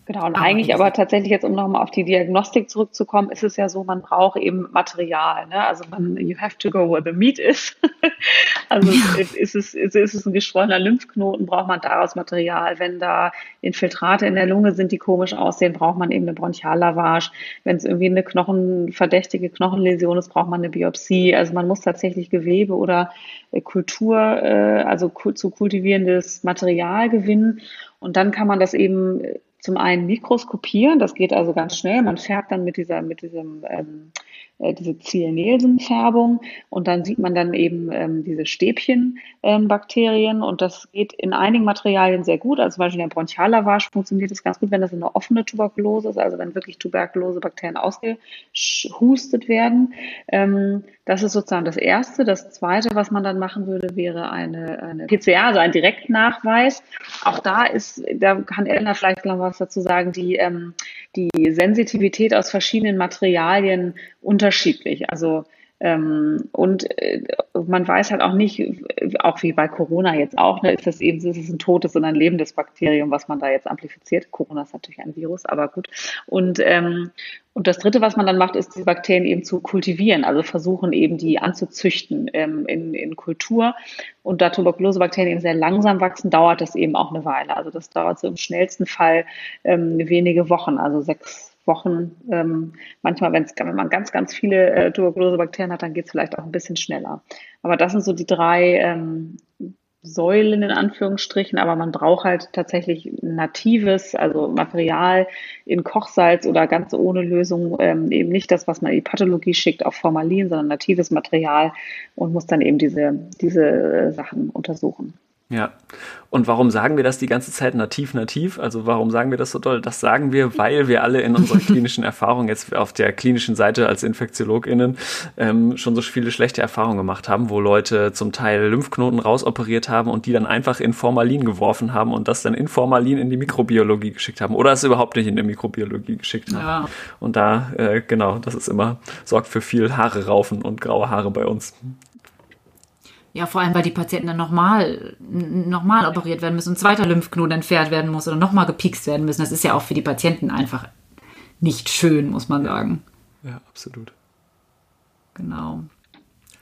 S2: Genau, und ah, eigentlich aber tatsächlich jetzt, um nochmal auf die Diagnostik zurückzukommen, ist es ja so, man braucht eben Material. Ne? Also man, you have to go where the meat is. also ja. ist, es, ist, ist es ein geschwollener Lymphknoten, braucht man daraus Material. Wenn da Infiltrate in der Lunge sind, die komisch aussehen, braucht man eben eine Bronchiallavage. Wenn es irgendwie eine Knochen, verdächtige Knochenläsion ist, braucht man eine Biopsie. Also man muss tatsächlich Gewebe oder äh, Kultur, äh, also zu kultivierendes Material gewinnen. Und dann kann man das eben zum einen mikroskopieren, das geht also ganz schnell. Man färbt dann mit dieser, mit diesem ähm, äh, diese Ziel-Nielsen-Färbung und dann sieht man dann eben ähm, diese Stäbchen-Bakterien ähm, und das geht in einigen Materialien sehr gut. Also zum Beispiel in der Bronchiallavage funktioniert das ganz gut, wenn das eine offene Tuberkulose ist, also wenn wirklich Tuberkulose-Bakterien ausgehustet werden. Ähm, das ist sozusagen das Erste. Das Zweite, was man dann machen würde, wäre eine, eine PCR, also ein Direktnachweis. Auch da ist, da kann Elena vielleicht noch was dazu sagen, die, ähm, die Sensitivität aus verschiedenen Materialien unterschiedlich. Also und äh, man weiß halt auch nicht, auch wie bei Corona jetzt auch, ne, ist das eben, ist es ein totes und ein lebendes Bakterium, was man da jetzt amplifiziert. Corona ist natürlich ein Virus, aber gut. Und, ähm, und das Dritte, was man dann macht, ist, die Bakterien eben zu kultivieren, also versuchen eben die anzuzüchten ähm, in, in Kultur. Und da Tuberkulosebakterien eben sehr langsam wachsen, dauert das eben auch eine Weile. Also das dauert so im schnellsten Fall ähm, wenige Wochen, also sechs Wochen. Ähm, manchmal, wenn man ganz, ganz viele äh, Tuberkulosebakterien hat, dann geht es vielleicht auch ein bisschen schneller. Aber das sind so die drei ähm, Säulen in Anführungsstrichen, aber man braucht halt tatsächlich natives, also Material in Kochsalz oder ganz ohne Lösung, ähm, eben nicht das, was man in die Pathologie schickt, auf Formalin, sondern natives Material und muss dann eben diese, diese äh, Sachen untersuchen.
S1: Ja. Und warum sagen wir das die ganze Zeit nativ, nativ? Also warum sagen wir das so toll? Das sagen wir, weil wir alle in unserer klinischen Erfahrung jetzt auf der klinischen Seite als InfektiologInnen ähm, schon so viele schlechte Erfahrungen gemacht haben, wo Leute zum Teil Lymphknoten rausoperiert haben und die dann einfach in Formalin geworfen haben und das dann in Formalin in die Mikrobiologie geschickt haben oder es überhaupt nicht in die Mikrobiologie geschickt haben. Ja. Und da, äh, genau, das ist immer, sorgt für viel Haare raufen und graue Haare bei uns.
S3: Ja, vor allem, weil die Patienten dann nochmal nochmal operiert werden müssen, ein zweiter Lymphknoten entfernt werden muss oder nochmal gepikst werden müssen. Das ist ja auch für die Patienten einfach nicht schön, muss man sagen.
S1: Ja, absolut.
S3: Genau.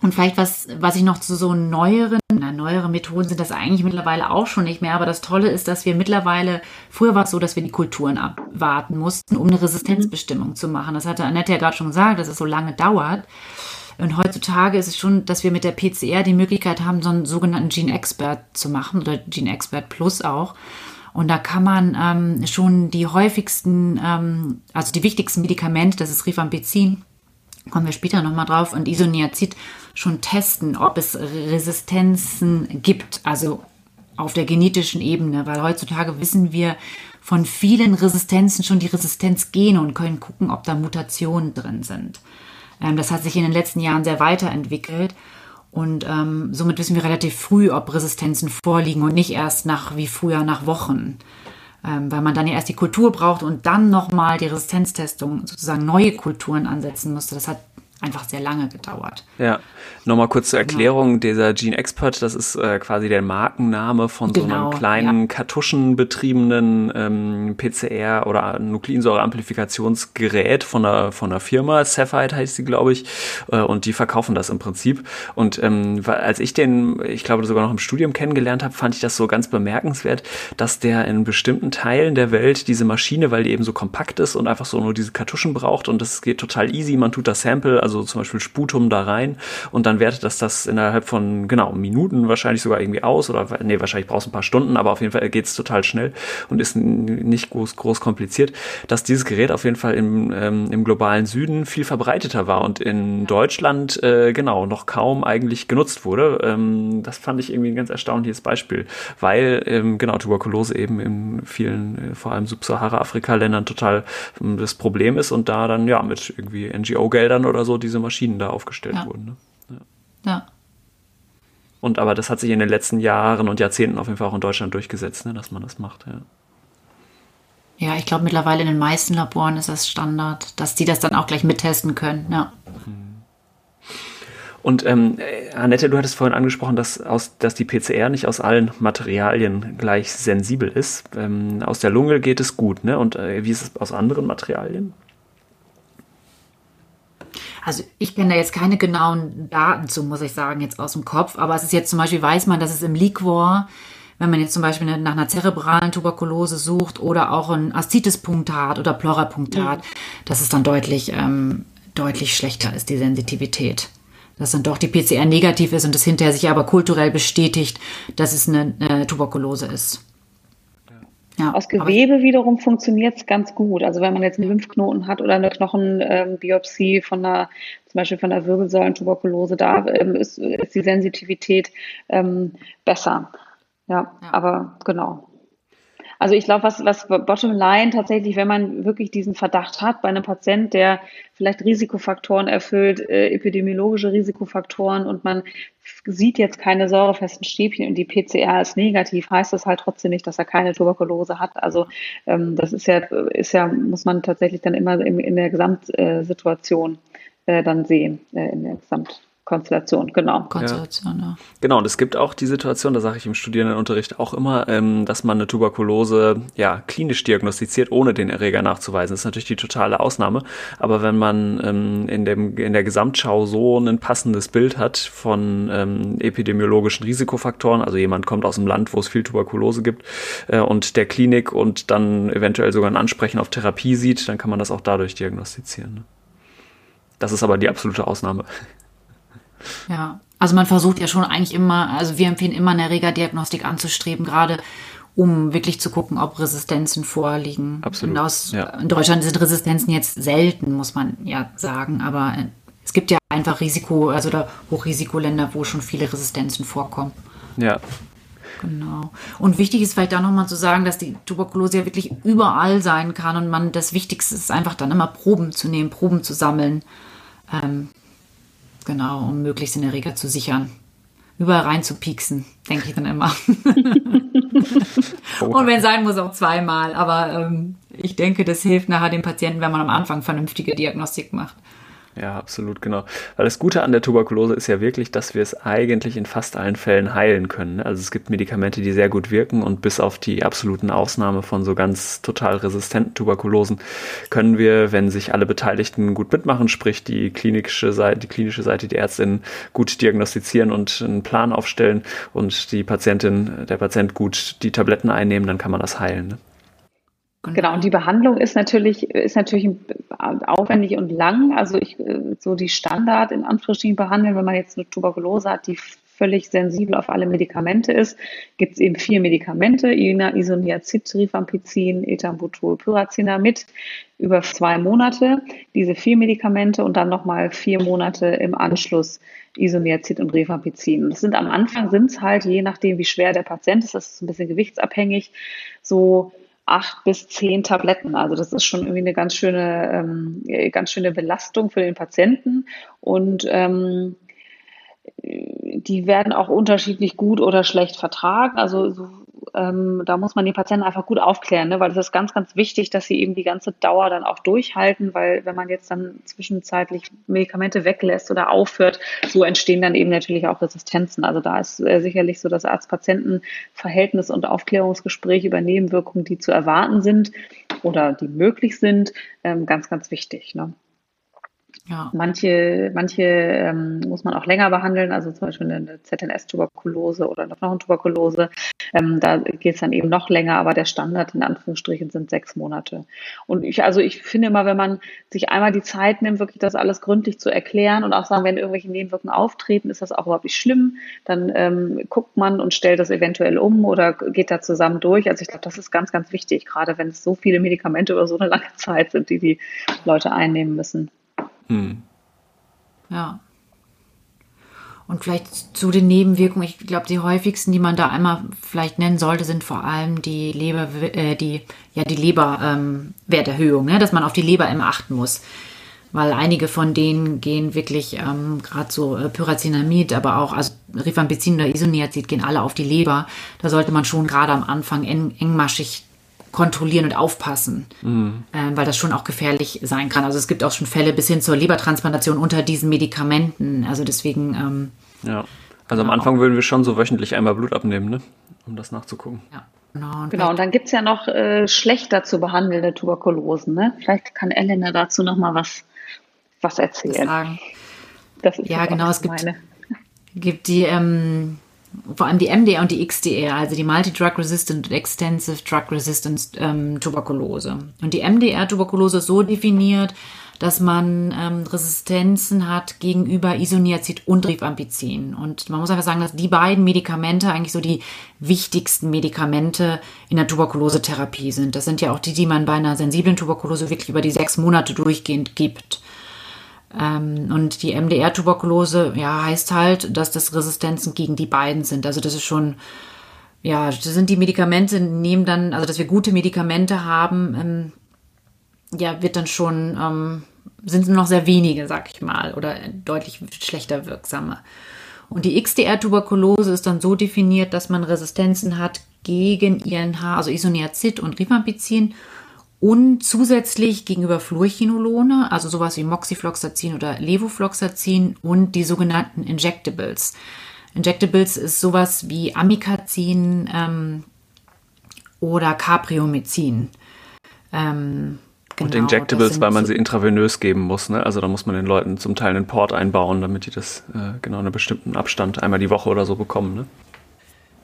S3: Und vielleicht was, was ich noch zu so neueren, na, neuere Methoden sind das eigentlich mittlerweile auch schon nicht mehr, aber das Tolle ist, dass wir mittlerweile, früher war es so, dass wir die Kulturen abwarten mussten, um eine Resistenzbestimmung zu machen. Das hatte Annette ja gerade schon gesagt, dass es so lange dauert. Und heutzutage ist es schon, dass wir mit der PCR die Möglichkeit haben, so einen sogenannten Gene Expert zu machen oder Gene Expert Plus auch. Und da kann man ähm, schon die häufigsten, ähm, also die wichtigsten Medikamente, das ist Rifampicin, kommen wir später nochmal drauf, und Isoniazid schon testen, ob es Resistenzen gibt, also auf der genetischen Ebene, weil heutzutage wissen wir von vielen Resistenzen schon die Resistenzgene und können gucken, ob da Mutationen drin sind. Ähm, das hat sich in den letzten Jahren sehr weiterentwickelt. Und ähm, somit wissen wir relativ früh, ob Resistenzen vorliegen und nicht erst nach wie früher nach Wochen. Ähm, weil man dann ja erst die Kultur braucht und dann nochmal die Resistenztestung, sozusagen neue Kulturen ansetzen musste. Das hat einfach sehr lange gedauert.
S1: Ja, nochmal kurz zur Erklärung, dieser Gene Expert, das ist äh, quasi der Markenname von genau, so einem genau, kleinen ja. kartuschenbetriebenen ähm, PCR oder Nukleinsäure-Amplifikationsgerät von einer, von einer Firma, Cephite heißt sie, glaube ich, äh, und die verkaufen das im Prinzip. Und ähm, als ich den, ich glaube sogar noch im Studium kennengelernt habe, fand ich das so ganz bemerkenswert, dass der in bestimmten Teilen der Welt diese Maschine, weil die eben so kompakt ist und einfach so nur diese Kartuschen braucht und das geht total easy, man tut das Sample, also zum Beispiel Sputum da rein und dann wertet das das innerhalb von, genau, Minuten wahrscheinlich sogar irgendwie aus oder, nee, wahrscheinlich brauchst du ein paar Stunden, aber auf jeden Fall geht es total schnell und ist nicht groß, groß kompliziert, dass dieses Gerät auf jeden Fall im, ähm, im globalen Süden viel verbreiteter war und in Deutschland, äh, genau, noch kaum eigentlich genutzt wurde. Ähm, das fand ich irgendwie ein ganz erstaunliches Beispiel, weil, ähm, genau, Tuberkulose eben in vielen, äh, vor allem Subsahara-Afrika-Ländern total ähm, das Problem ist und da dann, ja, mit irgendwie NGO-Geldern oder so diese Maschinen da aufgestellt ja. wurden. Ne? Ja. ja. Und aber das hat sich in den letzten Jahren und Jahrzehnten auf jeden Fall auch in Deutschland durchgesetzt, ne, dass man das macht, ja.
S3: Ja, ich glaube mittlerweile in den meisten Laboren ist das Standard, dass die das dann auch gleich mittesten können, ja. Mhm.
S1: Und ähm, Annette, du hattest vorhin angesprochen, dass, aus, dass die PCR nicht aus allen Materialien gleich sensibel ist. Ähm, aus der Lunge geht es gut, ne? Und äh, wie ist es aus anderen Materialien?
S3: Also ich kenne da jetzt keine genauen Daten zu, muss ich sagen, jetzt aus dem Kopf. Aber es ist jetzt zum Beispiel, weiß man, dass es im Liquor, wenn man jetzt zum Beispiel nach einer zerebralen Tuberkulose sucht oder auch ein Ascites-Punktat oder Pleura-Punktat, ja. dass es dann deutlich, ähm, deutlich schlechter ist, die Sensitivität. Dass dann doch die PCR negativ ist und es hinterher sich aber kulturell bestätigt, dass es eine, eine Tuberkulose ist.
S2: Ja, Aus Gewebe wiederum funktioniert es ganz gut. Also wenn man jetzt einen Lymphknoten hat oder eine Knochenbiopsie ähm, von einer, zum Beispiel von der Wirbelsäulentuberkulose, da ähm, ist, ist, die Sensitivität ähm, besser. Ja, ja, aber genau. Also ich glaube, was, was bottom line tatsächlich, wenn man wirklich diesen Verdacht hat bei einem Patient, der vielleicht Risikofaktoren erfüllt, äh, epidemiologische Risikofaktoren und man sieht jetzt keine säurefesten Stäbchen und die PCR ist negativ, heißt das halt trotzdem nicht, dass er keine Tuberkulose hat. Also ähm, das ist ja, ist ja, muss man tatsächlich dann immer in, in der Gesamtsituation äh, dann sehen, äh, in der Gesamt Konstellation, genau.
S1: Konstellation, ja. ja. Genau, und es gibt auch die Situation, da sage ich im Studierendenunterricht auch immer, ähm, dass man eine Tuberkulose ja klinisch diagnostiziert, ohne den Erreger nachzuweisen. Das ist natürlich die totale Ausnahme. Aber wenn man ähm, in, dem, in der Gesamtschau so ein passendes Bild hat von ähm, epidemiologischen Risikofaktoren, also jemand kommt aus einem Land, wo es viel Tuberkulose gibt äh, und der Klinik und dann eventuell sogar ein Ansprechen auf Therapie sieht, dann kann man das auch dadurch diagnostizieren. Ne? Das ist aber die absolute Ausnahme.
S3: Ja, also man versucht ja schon eigentlich immer, also wir empfehlen immer eine Erregerdiagnostik anzustreben, gerade um wirklich zu gucken, ob Resistenzen vorliegen.
S1: Absolut.
S3: Aus, ja. In Deutschland sind Resistenzen jetzt selten, muss man ja sagen, aber es gibt ja einfach Risiko, also da Hochrisikoländer, wo schon viele Resistenzen vorkommen.
S1: Ja.
S3: Genau. Und wichtig ist vielleicht da nochmal zu sagen, dass die Tuberkulose ja wirklich überall sein kann und man das Wichtigste ist einfach dann immer Proben zu nehmen, Proben zu sammeln. Ähm, Genau, um möglichst den Erreger zu sichern. Überall rein zu pieksen, denke ich dann immer. Und wenn sein muss, auch zweimal. Aber ähm, ich denke, das hilft nachher dem Patienten, wenn man am Anfang vernünftige Diagnostik macht.
S1: Ja, absolut, genau. Weil das Gute an der Tuberkulose ist ja wirklich, dass wir es eigentlich in fast allen Fällen heilen können. Also es gibt Medikamente, die sehr gut wirken und bis auf die absoluten Ausnahme von so ganz total resistenten Tuberkulosen können wir, wenn sich alle Beteiligten gut mitmachen, sprich die klinische Seite, die klinische Seite, die Ärztin gut diagnostizieren und einen Plan aufstellen und die Patientin, der Patient gut die Tabletten einnehmen, dann kann man das heilen. Ne?
S2: Genau, und die Behandlung ist natürlich, ist natürlich aufwendig und lang. Also ich, so die Standard in Anführungsstrichen behandeln, wenn man jetzt eine Tuberkulose hat, die völlig sensibel auf alle Medikamente ist, gibt es eben vier Medikamente, Isoniazid, Rifampicin, Ethambutol, Pyrazinamid, über zwei Monate, diese vier Medikamente und dann nochmal vier Monate im Anschluss Isoniazid und Rifampicin. Das sind am Anfang sind es halt, je nachdem wie schwer der Patient ist, das ist ein bisschen gewichtsabhängig, so acht bis zehn Tabletten. Also das ist schon irgendwie eine ganz schöne, ähm, ganz schöne Belastung für den Patienten. Und ähm, die werden auch unterschiedlich gut oder schlecht vertragen. Also so, ähm, da muss man die Patienten einfach gut aufklären, ne? weil es ist ganz, ganz wichtig, dass sie eben die ganze Dauer dann auch durchhalten, weil wenn man jetzt dann zwischenzeitlich Medikamente weglässt oder aufhört, so entstehen dann eben natürlich auch Resistenzen. Also da ist äh, sicherlich so das Arzt-Patienten-Verhältnis und Aufklärungsgespräch über Nebenwirkungen, die zu erwarten sind oder die möglich sind, ähm, ganz, ganz wichtig. Ne? Ja. Manche, manche ähm, muss man auch länger behandeln, also zum Beispiel eine ZNS-Tuberkulose oder eine Knochentuberkulose. Ähm, da geht es dann eben noch länger, aber der Standard in Anführungsstrichen sind sechs Monate. Und ich, also ich finde immer, wenn man sich einmal die Zeit nimmt, wirklich das alles gründlich zu erklären und auch sagen, wenn irgendwelche Nebenwirkungen auftreten, ist das auch überhaupt nicht schlimm, dann ähm, guckt man und stellt das eventuell um oder geht da zusammen durch. Also ich glaube, das ist ganz, ganz wichtig, gerade wenn es so viele Medikamente über so eine lange Zeit sind, die die Leute einnehmen müssen. Hm.
S3: Ja. Und vielleicht zu den Nebenwirkungen, ich glaube, die häufigsten, die man da einmal vielleicht nennen sollte, sind vor allem die Leber, äh, die, ja, die Leberwerterhöhung, ähm, ne? dass man auf die Leber immer achten muss. Weil einige von denen gehen wirklich, ähm, gerade so äh, Pyrazinamid, aber auch, also Rifampicin oder Isoniazid gehen alle auf die Leber. Da sollte man schon gerade am Anfang eng, engmaschig kontrollieren und aufpassen, mhm. ähm, weil das schon auch gefährlich sein kann. Also es gibt auch schon Fälle bis hin zur Lebertransplantation unter diesen Medikamenten. Also deswegen. Ähm,
S1: ja, also am Anfang würden wir schon so wöchentlich einmal Blut abnehmen, ne? um das nachzugucken.
S2: Ja. Genau, und, genau, und dann gibt es ja noch äh, schlechter zu behandelnde Tuberkulosen. Ne? Vielleicht kann Elena dazu noch mal was, was erzählen.
S3: Sagen. ja, genau, es gibt, gibt die ähm, vor allem die MDR und die XDR, also die Multi-Drug Resistant und Extensive Drug Resistant ähm, Tuberkulose. Und die MDR-Tuberkulose ist so definiert, dass man ähm, Resistenzen hat gegenüber Isoniazid und Rifampicin. Und man muss einfach sagen, dass die beiden Medikamente eigentlich so die wichtigsten Medikamente in der Tuberkulosetherapie sind. Das sind ja auch die, die man bei einer sensiblen Tuberkulose wirklich über die sechs Monate durchgehend gibt. Ähm, und die MDR-Tuberkulose, ja, heißt halt, dass das Resistenzen gegen die beiden sind. Also das ist schon, ja, das sind die Medikamente, nehmen dann, also dass wir gute Medikamente haben, ähm, ja, wird dann schon, ähm, sind noch sehr wenige, sag ich mal, oder deutlich schlechter wirksame. Und die XDR-Tuberkulose ist dann so definiert, dass man Resistenzen hat gegen INH, also Isoniazid und Rifampicin und zusätzlich gegenüber Fluorchinolone, also sowas wie Moxifloxacin oder Levofloxacin und die sogenannten Injectables. Injectables ist sowas wie Amikazin ähm, oder Capriomycin.
S1: Ähm, genau, und Injectables, weil man sie intravenös geben muss. Ne? Also da muss man den Leuten zum Teil einen Port einbauen, damit die das äh, genau in einem bestimmten Abstand einmal die Woche oder so bekommen. Ne?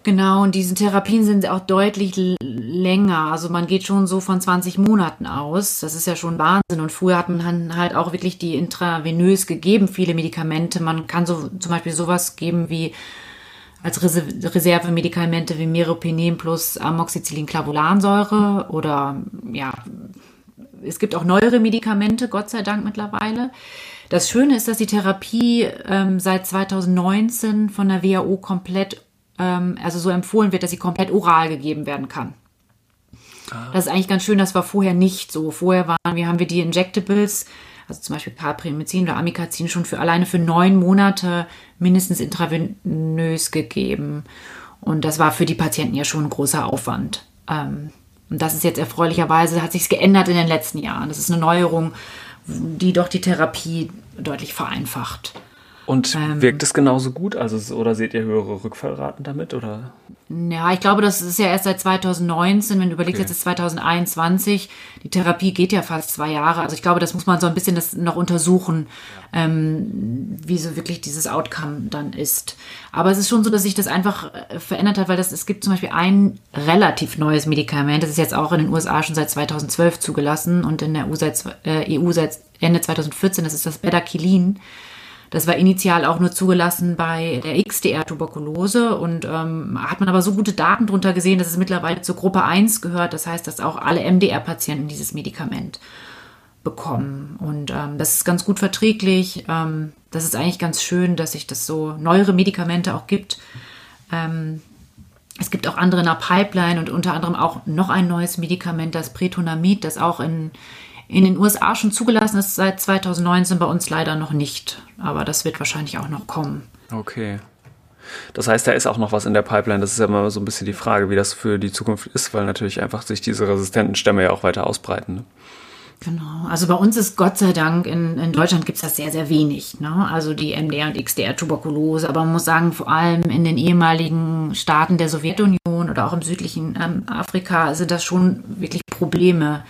S3: Genau, und diese Therapien sind auch deutlich länger. Also man geht schon so von 20 Monaten aus. Das ist ja schon Wahnsinn. Und früher hat man halt auch wirklich die intravenös gegeben, viele Medikamente. Man kann so zum Beispiel sowas geben wie als Reservemedikamente wie Meropenem plus Amoxicillin-Clavulansäure oder ja, es gibt auch neuere Medikamente, Gott sei Dank mittlerweile. Das Schöne ist, dass die Therapie ähm, seit 2019 von der WHO komplett also so empfohlen wird, dass sie komplett oral gegeben werden kann. Ah. Das ist eigentlich ganz schön, das war vorher nicht so. Vorher waren wir, haben wir die Injectables, also zum Beispiel Caprimycin oder Amikazin schon für alleine für neun Monate mindestens intravenös gegeben. Und das war für die Patienten ja schon ein großer Aufwand. Ähm, und das ist jetzt erfreulicherweise, hat sich geändert in den letzten Jahren. Das ist eine Neuerung, die doch die Therapie deutlich vereinfacht.
S1: Und ähm, wirkt es genauso gut? Also, oder seht ihr höhere Rückfallraten damit? Oder?
S3: Ja, ich glaube, das ist ja erst seit 2019. Wenn du überlegst, okay. jetzt ist 2021. Die Therapie geht ja fast zwei Jahre. Also ich glaube, das muss man so ein bisschen das noch untersuchen, ja. ähm, wie so wirklich dieses Outcome dann ist. Aber es ist schon so, dass sich das einfach äh, verändert hat, weil das, es gibt zum Beispiel ein relativ neues Medikament. Das ist jetzt auch in den USA schon seit 2012 zugelassen und in der EU seit, äh, EU seit Ende 2014. Das ist das Bedakilin. Das war initial auch nur zugelassen bei der XDR-Tuberkulose und ähm, hat man aber so gute Daten drunter gesehen, dass es mittlerweile zur Gruppe 1 gehört. Das heißt, dass auch alle MDR-Patienten dieses Medikament bekommen. Und ähm, das ist ganz gut verträglich. Ähm, das ist eigentlich ganz schön, dass sich das so neuere Medikamente auch gibt. Ähm, es gibt auch andere in der Pipeline und unter anderem auch noch ein neues Medikament, das Pretonamid, das auch in, in den USA schon zugelassen ist seit 2019, bei uns leider noch nicht. Aber das wird wahrscheinlich auch noch kommen.
S1: Okay. Das heißt, da ist auch noch was in der Pipeline. Das ist ja immer so ein bisschen die Frage, wie das für die Zukunft ist, weil natürlich einfach sich diese resistenten Stämme ja auch weiter ausbreiten. Ne?
S3: Genau. Also bei uns ist Gott sei Dank, in, in Deutschland gibt es das sehr, sehr wenig. Ne? Also die MDR und XDR-Tuberkulose. Aber man muss sagen, vor allem in den ehemaligen Staaten der Sowjetunion oder auch im südlichen ähm, Afrika sind das schon wirklich Probleme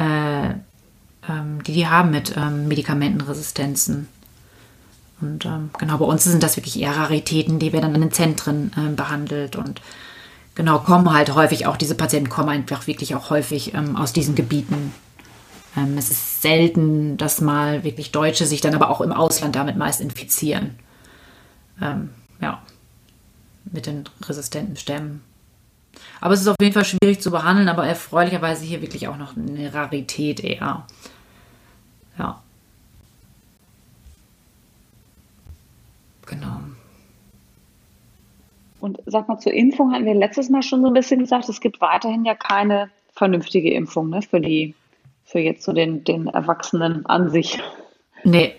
S3: äh, ähm, die die haben mit ähm, Medikamentenresistenzen. Und ähm, genau, bei uns sind das wirklich eher Raritäten, die werden dann in den Zentren äh, behandelt und genau, kommen halt häufig auch, diese Patienten kommen einfach wirklich auch häufig ähm, aus diesen Gebieten. Ähm, es ist selten, dass mal wirklich Deutsche sich dann aber auch im Ausland damit meist infizieren. Ja, mit den resistenten Stämmen. Aber es ist auf jeden Fall schwierig zu behandeln, aber erfreulicherweise hier wirklich auch noch eine Rarität eher. Ja. Genau.
S2: Und sag mal, zur Impfung hatten wir letztes Mal schon so ein bisschen gesagt, es gibt weiterhin ja keine vernünftige Impfung ne, für die, für jetzt so den, den Erwachsenen an sich.
S3: Nee,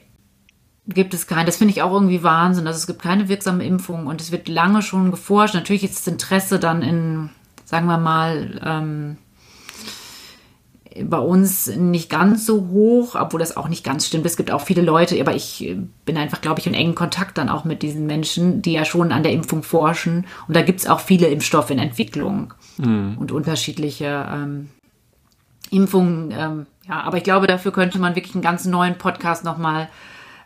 S3: gibt es keine. Das finde ich auch irgendwie Wahnsinn. Also es gibt keine wirksame Impfung und es wird lange schon geforscht. Natürlich ist das Interesse dann in, sagen wir mal, ähm, bei uns nicht ganz so hoch, obwohl das auch nicht ganz stimmt. Es gibt auch viele Leute, aber ich bin einfach, glaube ich, in engen Kontakt dann auch mit diesen Menschen, die ja schon an der Impfung forschen. Und da gibt es auch viele Impfstoffe in Entwicklung mhm. und unterschiedliche ähm, Impfungen. Ähm, ja, aber ich glaube, dafür könnte man wirklich einen ganz neuen Podcast nochmal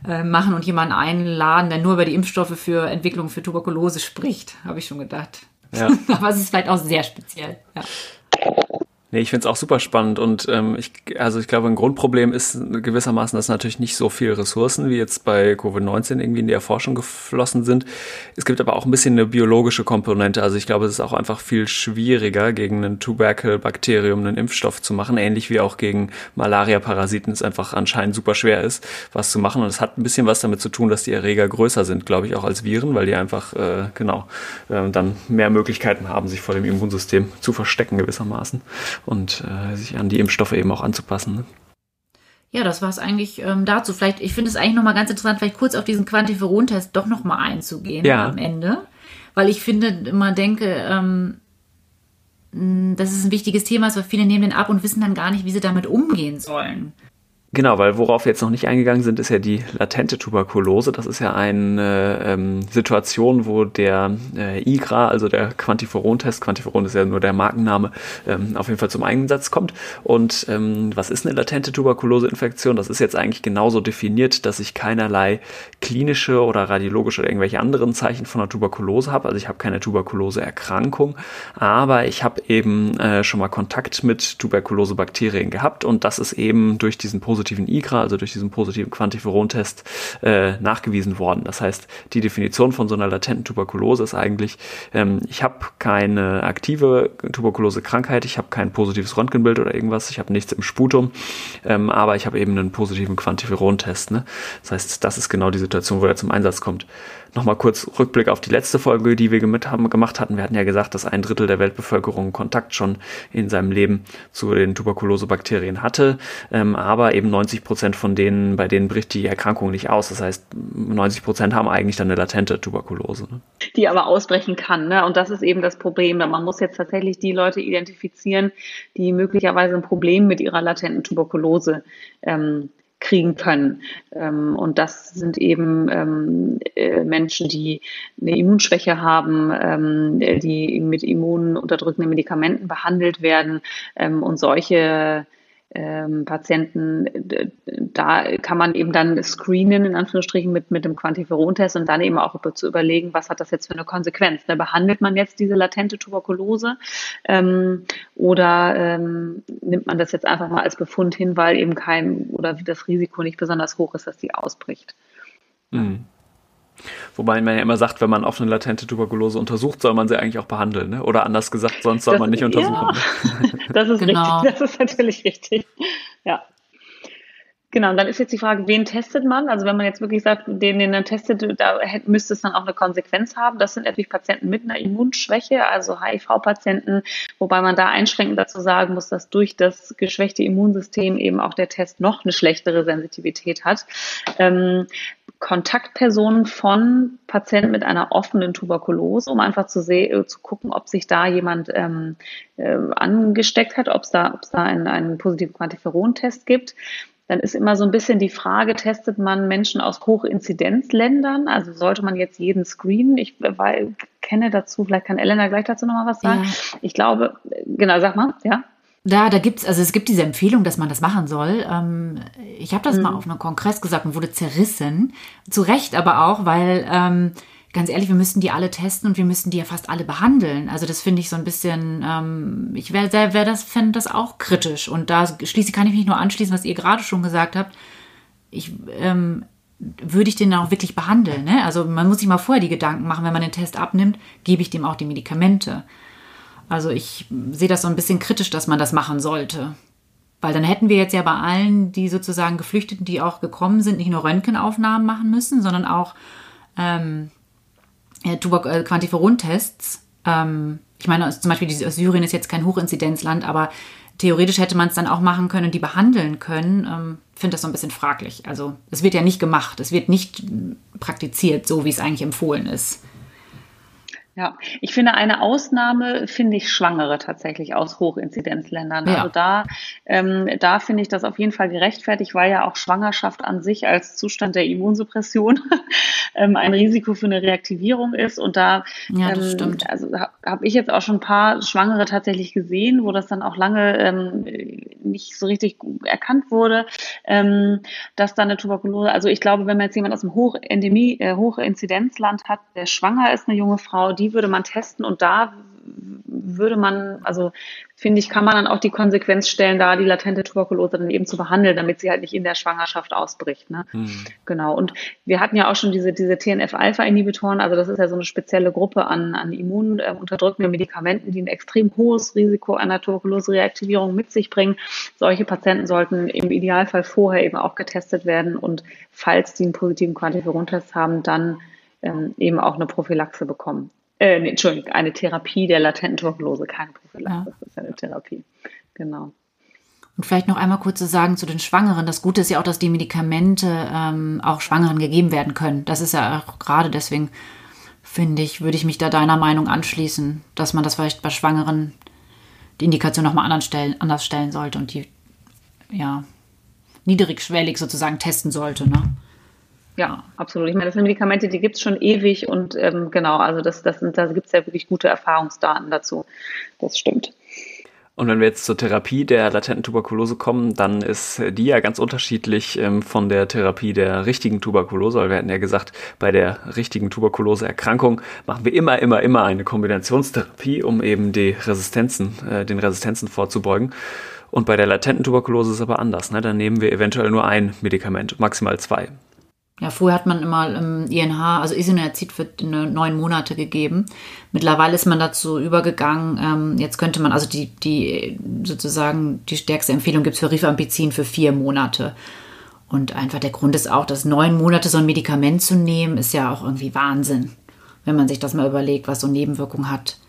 S3: äh, machen und jemanden einladen, der nur über die Impfstoffe für Entwicklung für Tuberkulose spricht, habe ich schon gedacht. Ja. aber es ist vielleicht auch sehr speziell. Ja.
S1: Nee, ich finde es auch super spannend und ähm, ich, also ich glaube, ein Grundproblem ist gewissermaßen, dass natürlich nicht so viel Ressourcen wie jetzt bei Covid-19 irgendwie in die Erforschung geflossen sind. Es gibt aber auch ein bisschen eine biologische Komponente. Also ich glaube, es ist auch einfach viel schwieriger, gegen ein Tuberkel-Bakterium einen Impfstoff zu machen, ähnlich wie auch gegen Malaria-Parasiten es einfach anscheinend super schwer ist, was zu machen. Und es hat ein bisschen was damit zu tun, dass die Erreger größer sind, glaube ich, auch als Viren, weil die einfach, äh, genau, äh, dann mehr Möglichkeiten haben, sich vor dem Immunsystem zu verstecken gewissermaßen und äh, sich an die Impfstoffe eben auch anzupassen. Ne?
S3: Ja, das war es eigentlich ähm, dazu. Vielleicht, ich finde es eigentlich nochmal ganz interessant, vielleicht kurz auf diesen Quantiferon-Test doch nochmal einzugehen ja. am Ende. Weil ich finde, immer denke, ähm, das ist ein wichtiges Thema, weil viele nehmen den ab und wissen dann gar nicht, wie sie damit umgehen sollen.
S1: Genau, weil worauf wir jetzt noch nicht eingegangen sind, ist ja die latente Tuberkulose. Das ist ja eine ähm, Situation, wo der äh, IGRA, also der Quantiferon-Test, Quantiferon ist ja nur der Markenname, ähm, auf jeden Fall zum Einsatz kommt. Und ähm, was ist eine latente Tuberkulose-Infektion? Das ist jetzt eigentlich genauso definiert, dass ich keinerlei klinische oder radiologische oder irgendwelche anderen Zeichen von der Tuberkulose habe. Also ich habe keine Tuberkulose-Erkrankung, aber ich habe eben äh, schon mal Kontakt mit Tuberkulose-Bakterien gehabt und das ist eben durch diesen positiven positiven IGRA, also durch diesen positiven Quantiferon-Test, äh, nachgewiesen worden. Das heißt, die Definition von so einer latenten Tuberkulose ist eigentlich, ähm, ich habe keine aktive Tuberkulose-Krankheit, ich habe kein positives Röntgenbild oder irgendwas, ich habe nichts im Sputum, ähm, aber ich habe eben einen positiven Quantiferon-Test. Ne? Das heißt, das ist genau die Situation, wo er zum Einsatz kommt. Nochmal kurz Rückblick auf die letzte Folge, die wir haben, gemacht hatten. Wir hatten ja gesagt, dass ein Drittel der Weltbevölkerung Kontakt schon in seinem Leben zu den Tuberkulosebakterien hatte, ähm, aber eben 90 Prozent von denen, bei denen bricht die Erkrankung nicht aus. Das heißt, 90 Prozent haben eigentlich dann eine latente Tuberkulose. Ne?
S2: Die aber ausbrechen kann. Ne? Und das ist eben das Problem. Man muss jetzt tatsächlich die Leute identifizieren, die möglicherweise ein Problem mit ihrer latenten Tuberkulose ähm, kriegen können. Ähm, und das sind eben ähm, äh, Menschen, die eine Immunschwäche haben, ähm, die mit immununterdrückenden Medikamenten behandelt werden und solche ähm, Patienten, da kann man eben dann screenen, in Anführungsstrichen, mit, mit dem Quantiferon-Test und dann eben auch zu überlegen, was hat das jetzt für eine Konsequenz. Da behandelt man jetzt diese latente Tuberkulose ähm, oder ähm, nimmt man das jetzt einfach mal als Befund hin, weil eben kein oder das Risiko nicht besonders hoch ist, dass die ausbricht.
S1: Mhm. Wobei man ja immer sagt, wenn man auf eine latente Tuberkulose untersucht, soll man sie eigentlich auch behandeln. Ne? Oder anders gesagt, sonst soll das, man nicht untersuchen. Ja,
S2: ne? das ist genau. richtig. Das ist natürlich richtig. Ja. Genau, und dann ist jetzt die Frage, wen testet man? Also wenn man jetzt wirklich sagt, den, den dann testet, da müsste es dann auch eine Konsequenz haben. Das sind natürlich Patienten mit einer Immunschwäche, also HIV-Patienten, wobei man da einschränkend dazu sagen muss, dass durch das geschwächte Immunsystem eben auch der Test noch eine schlechtere Sensitivität hat. Ähm, Kontaktpersonen von Patienten mit einer offenen Tuberkulose, um einfach zu, sehen, zu gucken, ob sich da jemand ähm, äh, angesteckt hat, ob es da, ob's da einen, einen positiven Quantiferon-Test gibt. Dann ist immer so ein bisschen die Frage, testet man Menschen aus Hochinzidenzländern? Also sollte man jetzt jeden screenen? Ich weil, kenne dazu, vielleicht kann Elena gleich dazu nochmal was sagen. Ja. Ich glaube, genau, sag mal, ja.
S3: Da, da gibt's, also es gibt diese Empfehlung, dass man das machen soll. Ähm, ich habe das mhm. mal auf einem Kongress gesagt und wurde zerrissen. Zu Recht aber auch, weil ähm, ganz ehrlich, wir müssten die alle testen und wir müssten die ja fast alle behandeln. Also das finde ich so ein bisschen, ähm, ich wäre wär das, fände das auch kritisch. Und da schließlich kann ich mich nur anschließen, was ihr gerade schon gesagt habt. Ich ähm, würde ich den auch wirklich behandeln. Ne? Also man muss sich mal vorher die Gedanken machen, wenn man den Test abnimmt, gebe ich dem auch die Medikamente. Also ich sehe das so ein bisschen kritisch, dass man das machen sollte. Weil dann hätten wir jetzt ja bei allen, die sozusagen Geflüchteten, die auch gekommen sind, nicht nur Röntgenaufnahmen machen müssen, sondern auch ähm, äh, Quantiferon-Tests. Ähm, ich meine, zum Beispiel Syrien ist jetzt kein Hochinzidenzland, aber theoretisch hätte man es dann auch machen können und die behandeln können. Ähm, finde das so ein bisschen fraglich. Also es wird ja nicht gemacht, es wird nicht praktiziert, so wie es eigentlich empfohlen ist.
S2: Ja, ich finde eine Ausnahme finde ich Schwangere tatsächlich aus Hochinzidenzländern. Ja. Also da Ähm, da finde ich das auf jeden Fall gerechtfertigt, weil ja auch Schwangerschaft an sich als Zustand der Immunsuppression ähm, ein Risiko für eine Reaktivierung ist. Und da
S3: ja, ähm,
S2: also habe hab ich jetzt auch schon ein paar Schwangere tatsächlich gesehen, wo das dann auch lange ähm, nicht so richtig erkannt wurde, ähm, dass da eine Tuberkulose, also ich glaube, wenn man jetzt jemand aus dem Hochendemie, äh, Hochinzidenzland hat, der schwanger ist, eine junge Frau, die würde man testen und da würde man, also finde ich, kann man dann auch die Konsequenz stellen, da die latente Tuberkulose dann eben zu behandeln, damit sie halt nicht in der Schwangerschaft ausbricht. Ne? Hm. Genau. Und wir hatten ja auch schon diese, diese TNF-Alpha-Inhibitoren, also das ist ja so eine spezielle Gruppe an, an immununterdrückenden Medikamenten, die ein extrem hohes Risiko einer Tuberkulose-Reaktivierung mit sich bringen. Solche Patienten sollten im Idealfall vorher eben auch getestet werden und falls die einen positiven Quantiferon-Test haben, dann ähm, eben auch eine Prophylaxe bekommen. Äh, nee, Entschuldigung, eine Therapie der latenten Tuberkulose, keine Prophylaxe, ja. das ist eine Therapie. Genau.
S3: Und vielleicht noch einmal kurz zu sagen zu den Schwangeren. Das Gute ist ja auch, dass die Medikamente ähm, auch Schwangeren gegeben werden können. Das ist ja auch gerade deswegen, finde ich, würde ich mich da deiner Meinung anschließen, dass man das vielleicht bei Schwangeren die Indikation nochmal anders stellen, anders stellen sollte und die, ja, niedrigschwellig sozusagen testen sollte. Ne?
S2: Ja, absolut. Ich meine, das sind Medikamente, die gibt es schon ewig und ähm, genau, also das, das sind, da gibt es ja wirklich gute Erfahrungsdaten dazu. Das stimmt.
S1: Und wenn wir jetzt zur Therapie der latenten Tuberkulose kommen, dann ist die ja ganz unterschiedlich ähm, von der Therapie der richtigen Tuberkulose. Weil wir hatten ja gesagt, bei der richtigen Tuberkuloseerkrankung machen wir immer, immer, immer eine Kombinationstherapie, um eben die Resistenzen, äh, den Resistenzen vorzubeugen. Und bei der latenten Tuberkulose ist es aber anders. Ne? Dann nehmen wir eventuell nur ein Medikament, maximal zwei.
S3: Ja, früher hat man immer im INH, also Isoniazid für neun Monate gegeben. Mittlerweile ist man dazu übergegangen, ähm, jetzt könnte man, also die, die sozusagen die stärkste Empfehlung gibt es für Rifampicin für vier Monate. Und einfach der Grund ist auch, dass neun Monate so ein Medikament zu nehmen, ist ja auch irgendwie Wahnsinn, wenn man sich das mal überlegt, was so Nebenwirkungen hat.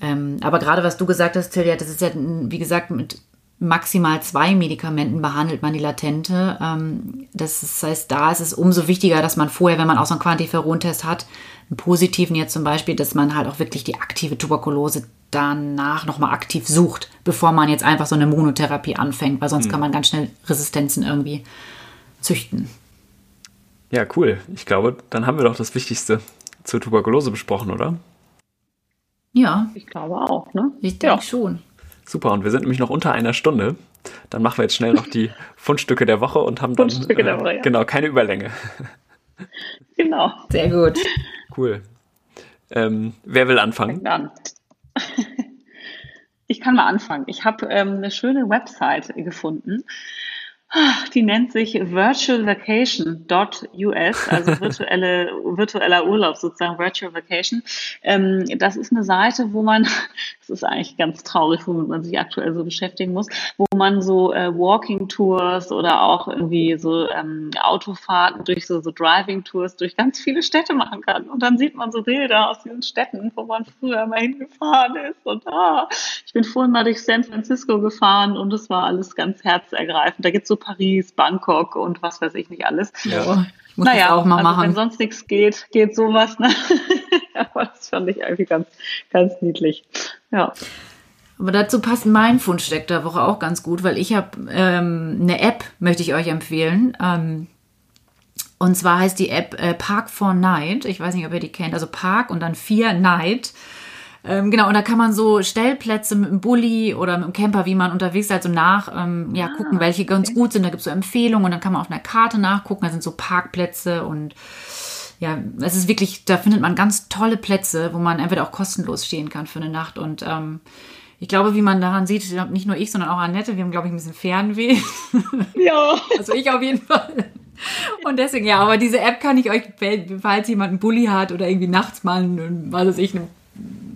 S3: Ähm, aber gerade was du gesagt hast, Tilja, das ist ja, wie gesagt, mit maximal zwei Medikamenten behandelt man die Latente. Ähm, das heißt, da ist es umso wichtiger, dass man vorher, wenn man auch so einen Quantiferon-Test hat, einen positiven jetzt zum Beispiel, dass man halt auch wirklich die aktive Tuberkulose danach nochmal aktiv sucht, bevor man jetzt einfach so eine Monotherapie anfängt, weil sonst mhm. kann man ganz schnell Resistenzen irgendwie züchten.
S1: Ja, cool. Ich glaube, dann haben wir doch das Wichtigste zur Tuberkulose besprochen, oder?
S2: Ja. Ich glaube auch, ne?
S3: Ich denke ja. schon.
S1: Super, und wir sind nämlich noch unter einer Stunde. Dann machen wir jetzt schnell noch die Fundstücke der Woche und haben dann Fundstücke der Woche, ja. genau keine Überlänge.
S2: Genau.
S3: Sehr gut.
S1: Cool. Ähm, wer will anfangen?
S2: An. Ich kann mal anfangen. Ich habe ähm, eine schöne Website gefunden. Die nennt sich virtualvacation.us, also virtuelle, virtueller Urlaub sozusagen, Virtual Vacation. Ähm, das ist eine Seite, wo man, das ist eigentlich ganz traurig, womit man sich aktuell so beschäftigen muss, wo man so äh, Walking Tours oder auch irgendwie so ähm, Autofahrten durch so, so Driving Tours durch ganz viele Städte machen kann. Und dann sieht man so Bilder aus diesen Städten, wo man früher mal hingefahren ist. Und ah, ich bin vorhin mal durch San Francisco gefahren und es war alles ganz herzergreifend. Da gibt's so Paris, Bangkok und was weiß ich nicht alles.
S3: Ja. Muss naja, auch mal also machen.
S2: wenn sonst nichts geht, geht sowas. Ne? Aber das fand ich irgendwie ganz, ganz niedlich. Ja.
S3: Aber dazu passt mein Fundsteck der Woche auch ganz gut, weil ich habe ähm, eine App, möchte ich euch empfehlen. Ähm, und zwar heißt die App äh, Park for Night. Ich weiß nicht, ob ihr die kennt. Also Park und dann 4 Night. Ähm, genau, und da kann man so Stellplätze mit dem Bulli oder mit dem Camper, wie man unterwegs ist, also nach, ähm, ja, ah, gucken, welche ganz okay. gut sind. Da gibt es so Empfehlungen und dann kann man auf einer Karte nachgucken. Da sind so Parkplätze und ja, es ist wirklich, da findet man ganz tolle Plätze, wo man entweder auch kostenlos stehen kann für eine Nacht. Und ähm, ich glaube, wie man daran sieht, nicht nur ich, sondern auch Annette, wir haben, glaube ich, ein bisschen Fernweh.
S2: Ja.
S3: also ich auf jeden Fall. Und deswegen, ja, aber diese App kann ich euch, falls jemand einen Bulli hat oder irgendwie nachts mal, was weiß ich, einen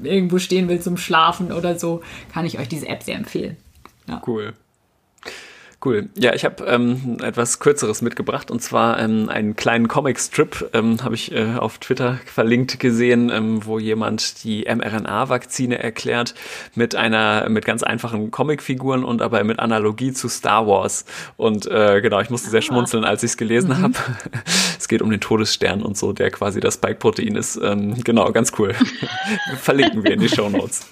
S3: irgendwo stehen will zum Schlafen oder so, kann ich euch diese App sehr empfehlen.
S1: Ja. Cool. Cool. Ja, ich habe ähm, etwas Kürzeres mitgebracht und zwar ähm, einen kleinen Comic-Strip ähm, habe ich äh, auf Twitter verlinkt gesehen, ähm, wo jemand die mRNA-Vakzine erklärt mit einer mit ganz einfachen Comicfiguren und aber mit Analogie zu Star Wars. Und äh, genau, ich musste sehr ah. schmunzeln, als ich es gelesen mhm. habe. es geht um den Todesstern und so, der quasi das Spike-Protein ist. Ähm, genau, ganz cool. Verlinken wir in die Show Notes.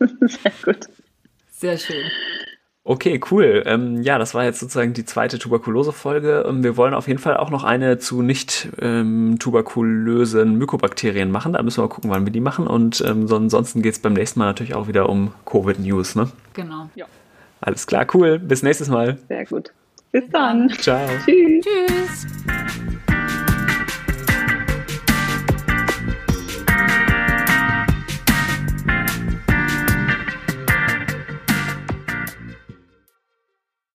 S2: Sehr gut.
S3: Sehr schön.
S1: Okay, cool. Ähm, ja, das war jetzt sozusagen die zweite Tuberkulose-Folge. Ähm, wir wollen auf jeden Fall auch noch eine zu nicht ähm, tuberkulösen Mykobakterien machen. Da müssen wir mal gucken, wann wir die machen. Und ähm, so, ansonsten geht es beim nächsten Mal natürlich auch wieder um Covid-News, ne?
S3: Genau.
S2: Ja.
S1: Alles klar, cool. Bis nächstes Mal.
S2: Sehr gut. Bis dann.
S1: Ciao.
S2: Tschüss.
S3: Tschüss.